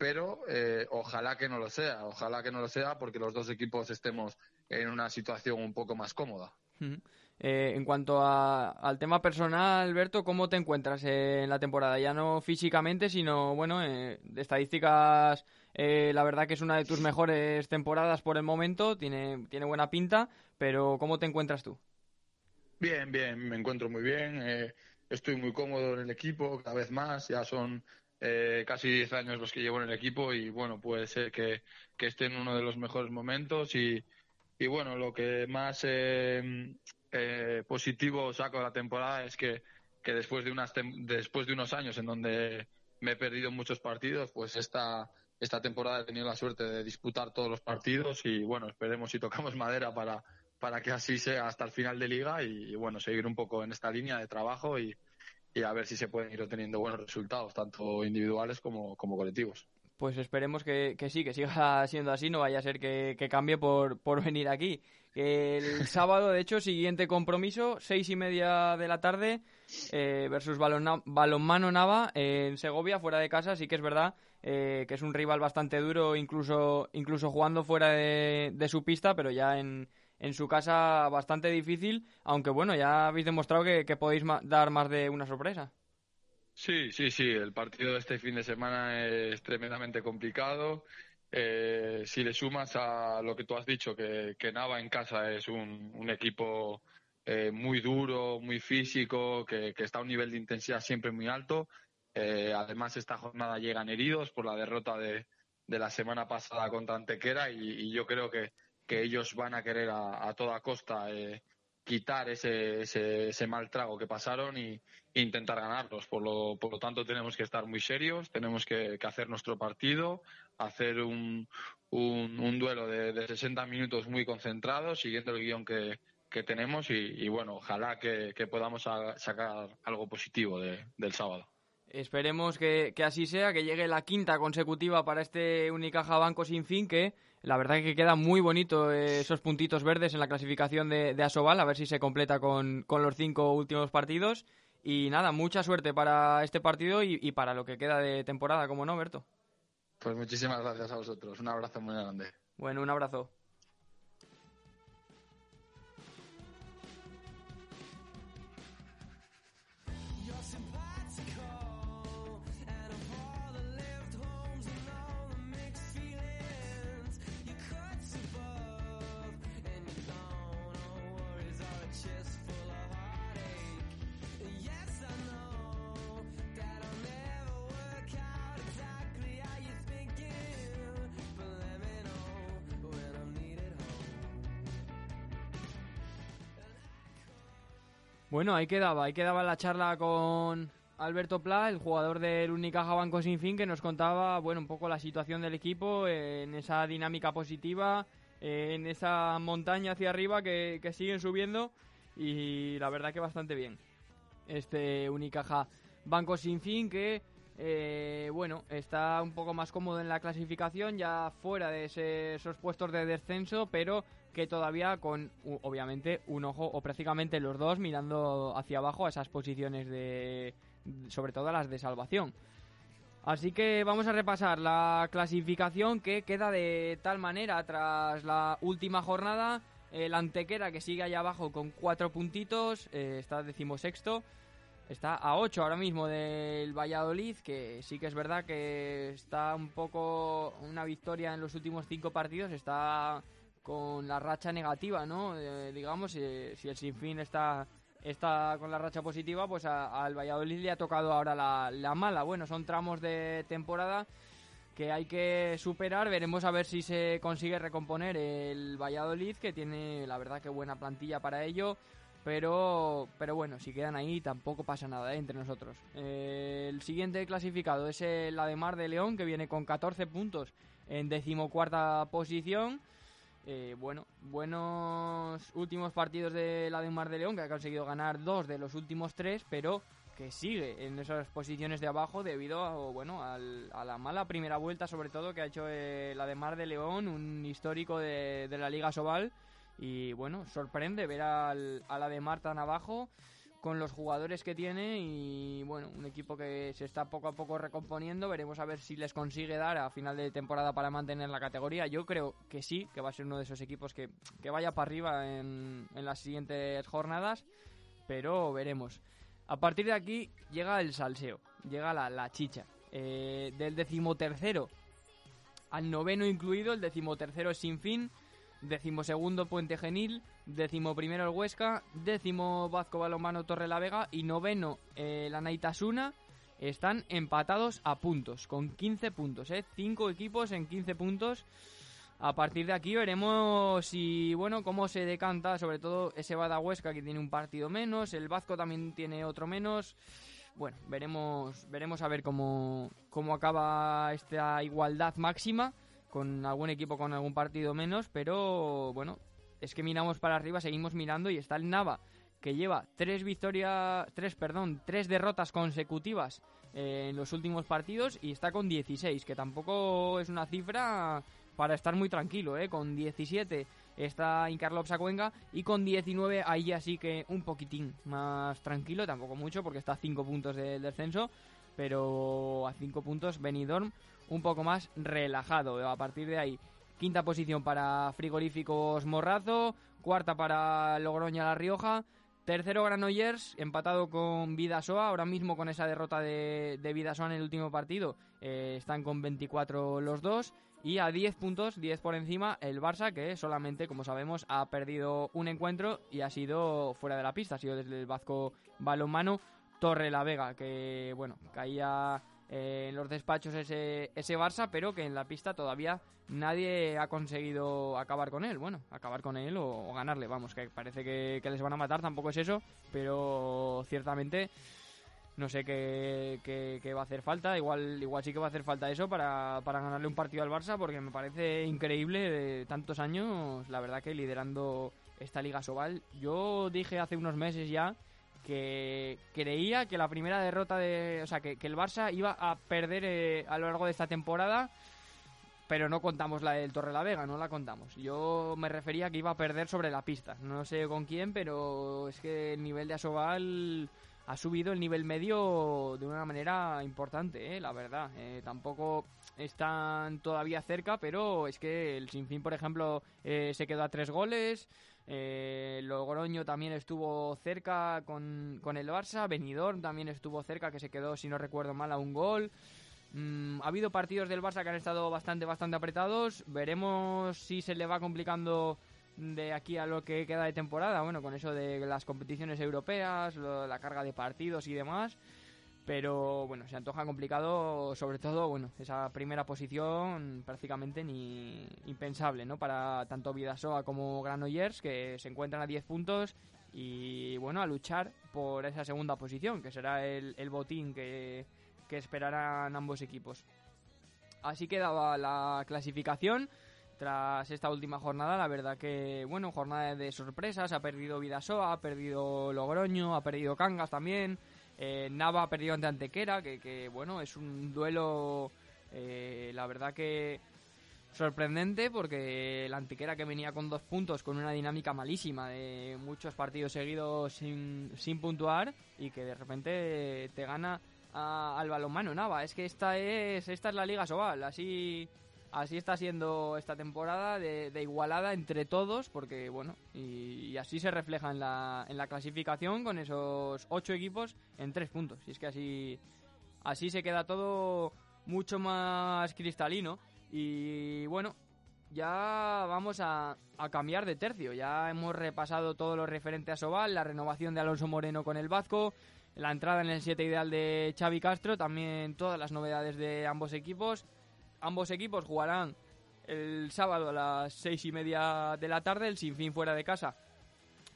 pero eh, ojalá que no lo sea, ojalá que no lo sea porque los dos equipos estemos en una situación un poco más cómoda. Eh, en cuanto al tema personal, Alberto, ¿cómo te encuentras en la temporada? Ya no físicamente, sino, bueno, de estadísticas eh, la verdad que es una de tus mejores temporadas por el momento, tiene, tiene buena pinta, pero ¿cómo te encuentras tú? Bien, bien, me encuentro muy bien, eh, estoy muy cómodo en el equipo, cada vez más, ya son eh, casi 10 años los que llevo en el equipo y bueno, puede ser que, esté en uno de los mejores momentos y, y bueno, lo que más positivo saco de la temporada es que, que después, de unas después de unos años en donde me he perdido muchos partidos, pues esta esta temporada he tenido la suerte de disputar todos los partidos y bueno, esperemos si tocamos madera para, para que así sea hasta el final de liga y, bueno, seguir un poco en esta línea de trabajo y, y, a ver si se pueden ir obteniendo buenos resultados, tanto individuales como, como colectivos. Pues esperemos que, que, sí, que siga siendo así, no vaya a ser que, que cambie por, por venir aquí. El sábado, de hecho, siguiente compromiso, seis y media de la tarde, eh, versus Balonmano Nava en Segovia, fuera de casa. Sí que es verdad eh, que es un rival bastante duro, incluso, incluso jugando fuera de, su pista, pero ya en, en, su casa bastante difícil. Aunque bueno, ya habéis demostrado que, podéis dar más de una sorpresa. Sí, sí, sí. El partido de este fin de semana es tremendamente complicado. Eh, si le sumas a lo que tú has dicho, que, que Nava en casa es un, equipo eh, muy duro, muy físico, que, está a un nivel de intensidad siempre muy alto. Eh, además, esta jornada llegan heridos por la derrota de, la semana pasada contra Antequera y yo creo que, que, ellos van a querer a, toda costa eh, quitar ese, ese, ese, mal trago que pasaron y, e intentar ganarlos. Por lo, por lo tanto, tenemos que estar muy serios, tenemos que, hacer nuestro partido, hacer un, un, un duelo de, de, 60 minutos muy concentrado, siguiendo el guion que, tenemos y, bueno, ojalá que, podamos sacar algo positivo de, del sábado. Esperemos que, que, así sea, que llegue la quinta consecutiva para este Unicaja Banco sin fin, que la verdad es que queda muy bonito eh, esos puntitos verdes en la clasificación de, de Asobal, a ver si se completa con, con, los cinco últimos partidos. Y nada, mucha suerte para este partido y, y para lo que queda de temporada, como no, Berto. Pues muchísimas gracias a vosotros. Un abrazo muy grande. Bueno, un abrazo. Bueno, ahí quedaba, ahí quedaba la charla con Alberto Pla, el jugador del Unicaja Banco Sin Fin, que nos contaba, bueno, un poco la situación del equipo en esa dinámica positiva, en esa montaña hacia arriba que, que siguen subiendo y la verdad que bastante bien. Este Unicaja Banco Sin Fin que, eh, bueno, está un poco más cómodo en la clasificación, ya fuera de esos puestos de descenso, pero que todavía con obviamente un ojo o prácticamente los dos mirando hacia abajo a esas posiciones de sobre todo las de salvación. Así que vamos a repasar la clasificación que queda de tal manera tras la última jornada. El Antequera que sigue allá abajo con cuatro puntitos, eh, está decimosexto. Está a ocho ahora mismo del Valladolid, que sí que es verdad que está un poco una victoria en los últimos cinco partidos. Está con la racha negativa, ¿no? Eh, digamos, si, si, el Sinfín está, está con la racha positiva, pues al Valladolid le ha tocado ahora la, la, mala. Bueno, son tramos de temporada que hay que superar. Veremos a ver si se consigue recomponer el Valladolid, que tiene, la verdad, que buena plantilla para ello. Pero, pero bueno, si quedan ahí tampoco pasa nada ¿eh? entre nosotros. Eh, el siguiente clasificado es el Ademar de León, que viene con 14 puntos en decimocuarta posición. Eh, bueno, buenos últimos partidos de la de Mar de León, que ha conseguido ganar dos de los últimos tres, pero que sigue en esas posiciones de abajo debido a, bueno, a la mala primera vuelta, sobre todo, que ha hecho eh, la de Mar de León, un histórico de, de, la Liga Sobal. Y bueno, sorprende ver a la de Mar tan abajo con los jugadores que tiene y bueno, un equipo que se está poco a poco recomponiendo. Veremos a ver si les consigue dar a final de temporada para mantener la categoría. Yo creo que sí, que va a ser uno de esos equipos que, que vaya para arriba en, en, las siguientes jornadas, pero veremos. A partir de aquí llega el salseo, llega la, la chicha. Eh, del decimotercero al noveno incluido, el decimotercero es sin fin segundo Puente Genil, décimo primero el Huesca, décimo Vasco Balomano Torre la Vega y noveno eh, la Naitasuna están empatados a puntos, con 15 puntos, ¿eh? Cinco equipos en 15 puntos. A partir de aquí veremos si, bueno, cómo se decanta, sobre todo ese Bada Huesca que tiene un partido menos, el Vasco también tiene otro menos. bueno, veremos, veremos a ver cómo, cómo acaba esta igualdad máxima con algún equipo con algún partido menos, pero bueno, es que miramos para arriba, seguimos mirando y está el Nava que lleva tres victorias, tres, perdón, tres derrotas consecutivas eh, en los últimos partidos y está con 16, que tampoco es una cifra para estar muy tranquilo, ¿eh? Con 17 está Incarlopsa Cuenca y con 19 ahí así que un poquitín más tranquilo, tampoco mucho porque está a 5 puntos del descenso, pero a 5 puntos Benidorm un poco más relajado. A partir de ahí, quinta posición para Frigoríficos Morrazo, cuarta para Logroña La Rioja, Tercero Granollers, empatado con Vidasoa, ahora mismo con esa derrota de, Vidasoa en el último partido, eh, están con 24 los dos. Y a 10 puntos, 10 por encima, el Barça, que solamente, como sabemos, ha perdido un encuentro y ha sido fuera de la pista, ha sido desde el Vasco Balonmano Torre la Vega, que bueno, caía eh, en los despachos ese, ese Barça, pero que en la pista todavía nadie ha conseguido acabar con él. Bueno, acabar con él o, ganarle, vamos, que parece que, les van a matar, tampoco es eso, pero ciertamente no sé qué, qué, va a hacer falta. Igual, igual sí que va a hacer falta eso para, para ganarle un partido al Barça, porque me parece increíble de tantos años, la verdad que liderando esta Liga Sobal. Yo dije hace unos meses ya que creía que la primera derrota de. O sea, que, el Barça iba a perder eh, a lo largo de esta temporada, pero no contamos la del Torre la Vega, no la contamos. Yo me refería que iba a perder sobre la pista. No sé con quién, pero es que el nivel de Asobal ha subido el nivel medio de una manera importante, eh, la verdad. Eh, tampoco están todavía cerca, pero es que el Sinfín, por ejemplo, se quedó a tres goles. Eh, Logroño también estuvo cerca con, con el Barça. Benidorm también estuvo cerca, que se quedó, si no recuerdo mal, a un gol. Mm, ha habido partidos del Barça que han estado bastante, bastante apretados. Veremos si se le va complicando de aquí a lo que queda de temporada. Bueno, con eso de las competiciones europeas, la carga de partidos y demás pero bueno, se antoja complicado, sobre todo, bueno, esa primera posición prácticamente ni impensable, ¿no? Para tanto Vidasoa como Granollers, que se encuentran a 10 puntos y, bueno, a luchar por esa segunda posición, que será el, botín que, esperarán ambos equipos. Así quedaba la clasificación tras esta última jornada. La verdad que, bueno, jornada de sorpresas. Ha perdido Vidasoa, ha perdido Logroño, ha perdido Cangas también. Eh, Nava ha perdido ante Antequera, que, bueno, es un duelo, eh, la verdad que sorprendente, porque la Antequera que venía con dos puntos, con una dinámica malísima de muchos partidos seguidos sin, sin puntuar, y que de repente te gana al balonmano Nava. Es que esta es, esta es la Liga Sobal, así así está siendo esta temporada de, igualada entre todos, porque bueno, y, así se refleja en la, en la clasificación con esos ocho equipos en tres puntos. Y es que así, se queda todo mucho más cristalino. Y bueno, ya vamos a, a, cambiar de tercio. Ya hemos repasado todo lo referente a Sobal, la renovación de Alonso Moreno con el Vasco, la entrada en el 7 ideal de Xavi Castro, también todas las novedades de ambos equipos. Ambos equipos jugarán el sábado a las seis y media de la tarde, el Sinfín fuera de casa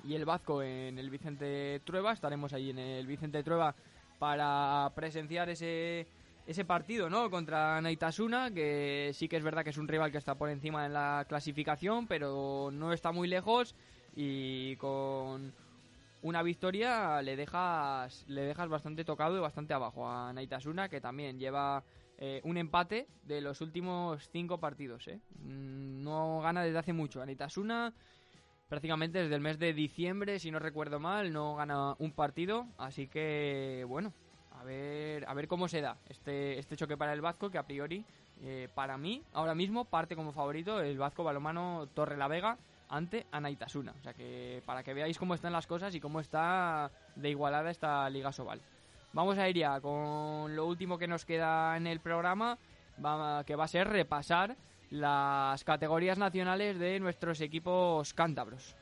y el Vasco en el Vicente Trueba. Estaremos ahí en el Vicente Trueba para presenciar ese, ese partido ¿no? contra Naitasuna, que sí que es verdad que es un rival que está por encima en la clasificación, pero no está muy lejos y con una victoria le dejas, le dejas bastante tocado y bastante abajo a Naitasuna, que también lleva eh, un empate de los últimos cinco partidos. ¿eh? Mm, no gana desde hace mucho. Anitasuna, prácticamente desde el mes de diciembre, si no recuerdo mal, no gana un partido. Así que, bueno, a ver, a ver cómo se da este, este choque para el Vasco, que a priori, eh, para mí, ahora mismo parte como favorito el Vasco Balomano Torre la Vega ante Anaitasuna. O sea que para que veáis cómo están las cosas y cómo está de igualada esta Liga Sobal. Vamos a ir ya con lo último que nos queda en el programa, que va a ser repasar las categorías nacionales de nuestros equipos cántabros.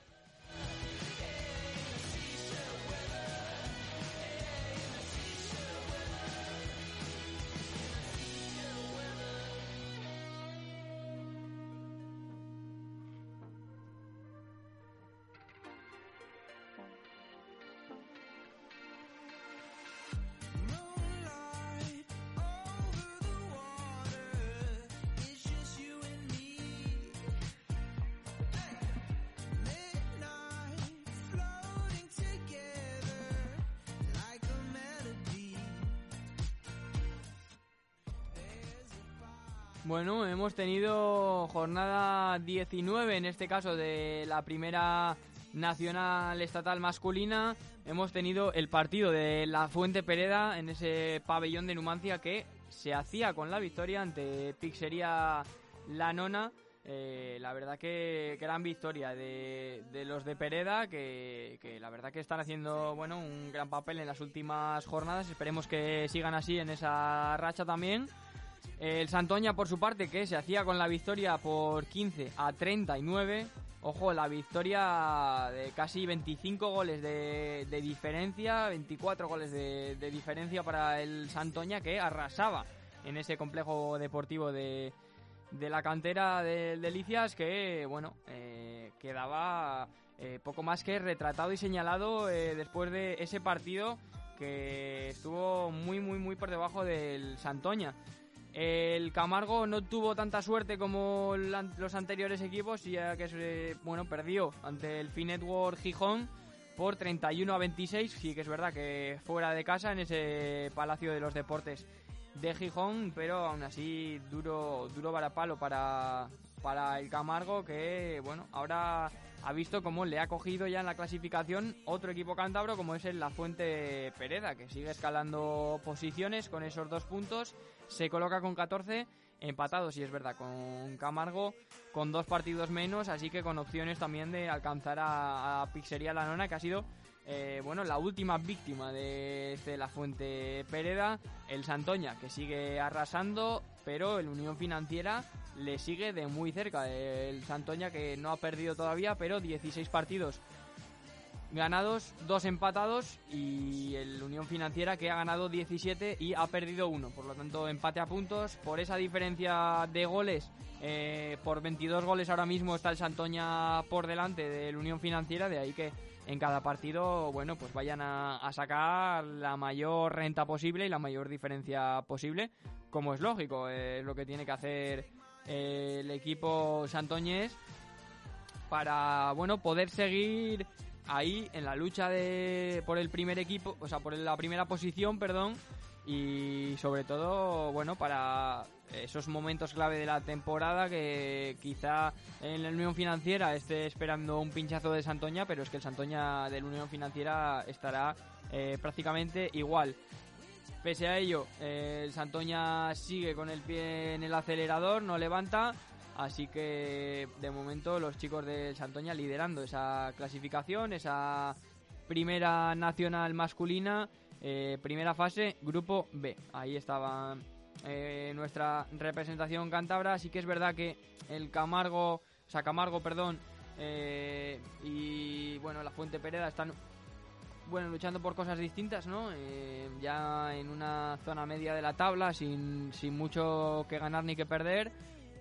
Bueno, hemos tenido jornada 19, en este caso de la primera nacional estatal masculina. Hemos tenido el partido de la Fuente Pereda en ese pabellón de Numancia que se hacía con la victoria ante Pixería La Nona. Eh, la verdad que gran victoria de, los de Pereda que, que, la verdad que están haciendo bueno un gran papel en las últimas jornadas esperemos que sigan así en esa racha también el Santoña, por su parte, que se hacía con la victoria por 15 a 39. Ojo, la victoria de casi 25 goles de, diferencia, 24 goles de, diferencia para el Santoña que arrasaba en ese complejo deportivo de, la cantera de Delicias que, bueno, eh, quedaba eh, poco más que retratado y señalado eh, después de ese partido que estuvo muy, muy, muy por debajo del Santoña. El Camargo no tuvo tanta suerte como los anteriores equipos, ya que se, bueno, perdió ante el Finetwork Gijón por 31 a 26. Sí que es verdad que fuera de casa en ese Palacio de los Deportes de Gijón, pero aún así duro, duro varapalo para, para el Camargo que, bueno, ahora ha visto cómo le ha cogido ya en la clasificación otro equipo cántabro como es el La Fuente Pereda, que sigue escalando posiciones con esos dos puntos, se coloca con 14 empatados, y es verdad, con Camargo con dos partidos menos, así que con opciones también de alcanzar a, a Pixería La Nona, que ha sido eh, bueno, la última víctima de, La Fuente Pereda, el Santoña, que sigue arrasando, pero el Unión Financiera le sigue de muy cerca. El Santoña que no ha perdido todavía, pero 16 partidos ganados, dos empatados y el Unión Financiera que ha ganado 17 y ha perdido uno. Por lo tanto, empate a puntos. Por esa diferencia de goles, eh, por 22 goles ahora mismo está el Santoña por delante del Unión Financiera, de ahí que en cada partido, bueno, pues vayan a, sacar la mayor renta posible y la mayor diferencia posible, como es lógico, es lo que tiene que hacer eh, el equipo santoñés para, bueno, poder seguir ahí en la lucha de por el primer equipo, o sea, por la primera posición, perdón, y sobre todo, bueno, para esos momentos clave de la temporada que quizá en la Unión Financiera esté esperando un pinchazo de Santoña, pero es que el Santoña de la Unión Financiera estará eh, prácticamente igual. Pese a ello, eh, el Santoña sigue con el pie en el acelerador, no levanta, así que de momento los chicos del Santoña liderando esa clasificación, esa primera nacional masculina, eh, primera fase, grupo B. Ahí estaban eh, nuestra representación cántabra. Sí que es verdad que el Camargo, o sea, Camargo, perdón, eh, y bueno, la Fuente Pereda están bueno, luchando por cosas distintas, ¿no? Eh, ya en una zona media de la tabla, sin, sin mucho que ganar ni que perder.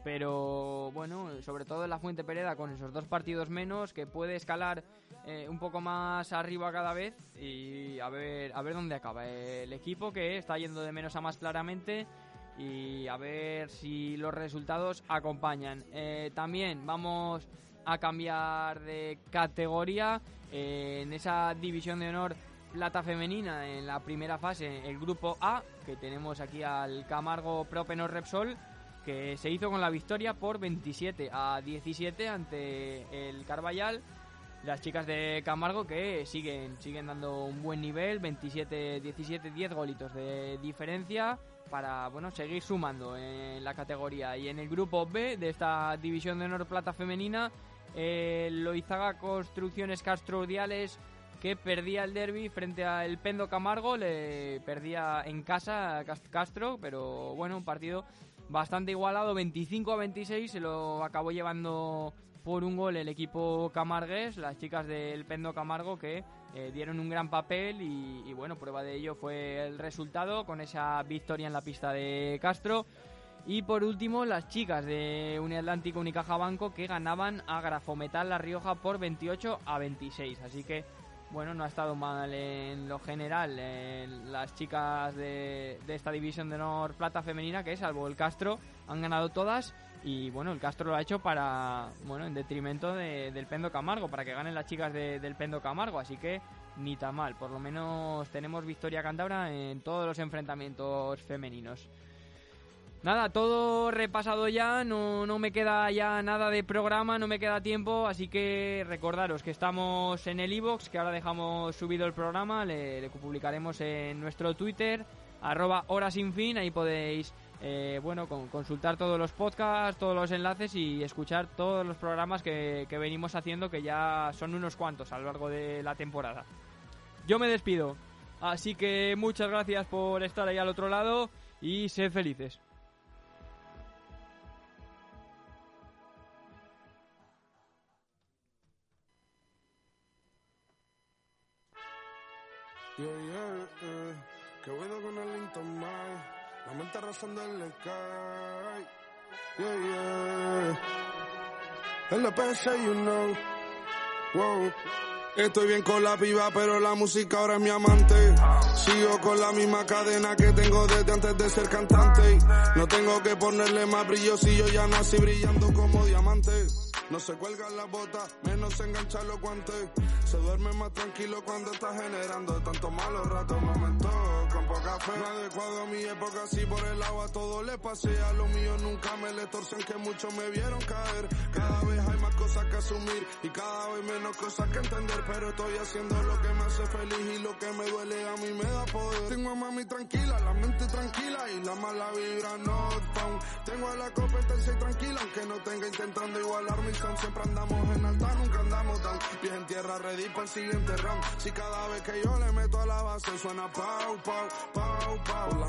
Pero bueno, sobre todo en la Fuente Pereda con esos dos partidos menos, que puede escalar un poco más arriba cada vez y a ver, a ver dónde acaba. El equipo que está yendo de menos a más claramente y a ver si los resultados acompañan. Eh, también vamos a cambiar de categoría eh, en esa división de honor plata femenina en la primera fase, el grupo A, que tenemos aquí al Camargo Propenor Repsol, que se hizo con la victoria por 27 a 17 ante el Carballal. Las chicas de Camargo que siguen, siguen dando un buen nivel, 27, 17, 10 golitos de diferencia para bueno seguir sumando en la categoría. Y en el grupo B de esta división de honor plata femenina, eh, Loizaga Construcciones Castro Diales que perdía el derby frente al Pendo Camargo, le perdía en casa Castro, pero bueno, un partido bastante igualado, 25 a 26, se lo acabó llevando por un gol el equipo camargués, las chicas del Pendo Camargo que eh, dieron un gran papel y, bueno, prueba de ello fue el resultado con esa victoria en la pista de Castro. Y por último, las chicas de Uniatlántico Unicaja Banco que ganaban a Grafometal La Rioja por 28 a 26. Así que, bueno, no ha estado mal en lo general las chicas de, de esta división de honor plata femenina, que salvo el Castro, han ganado todas y bueno, el Castro lo ha hecho para, bueno, en detrimento del Pendo Camargo, para que ganen las chicas del Pendo Camargo, así que ni tan mal, por lo menos tenemos victoria cántabra en todos los enfrentamientos femeninos. Nada, todo repasado ya, no, no me queda ya nada de programa, no me queda tiempo, así que recordaros que estamos en el iBox, que ahora dejamos subido el programa, le, publicaremos en nuestro Twitter, arroba hora sin fin, ahí podéis eh, bueno, consultar todos los podcasts, todos los enlaces y escuchar todos los programas que, que venimos haciendo, que ya son unos cuantos a lo largo de la temporada. Yo me despido, así que muchas gracias por estar ahí al otro lado y sed felices. Yeah, yeah, yeah. Que bueno con el Linton. La mente rozando el sky. Yeah, yeah. El LPS, you know. Wow. Estoy bien con la piba, pero la música ahora es mi amante. Sigo con la misma cadena que tengo desde antes de ser cantante. No tengo que ponerle más brillo si yo ya nací brillando como diamante. No se cuelgan las botas, menos se enganchan los guantes. Se duerme más tranquilo cuando está generando tantos malos ratos, momentos con poca fe. No adecuado a mi época, si por el agua todo le pasé. A lo mío nunca me le torcen que muchos me vieron caer. Cada vez hay más cosas que asumir y cada vez menos cosas que entender. Pero estoy haciendo lo que me hace feliz y lo que me duele a mí me da poder. Tengo a mami tranquila, la mente tranquila y la mala vibra no down. Tengo a la competencia tranquila, aunque no tenga intentando igualar mis Siempre andamos en alta, nunca andamos tan bien en tierra, ready para el siguiente round. Si cada vez que yo le meto a la base suena pau, pau, pau, pau.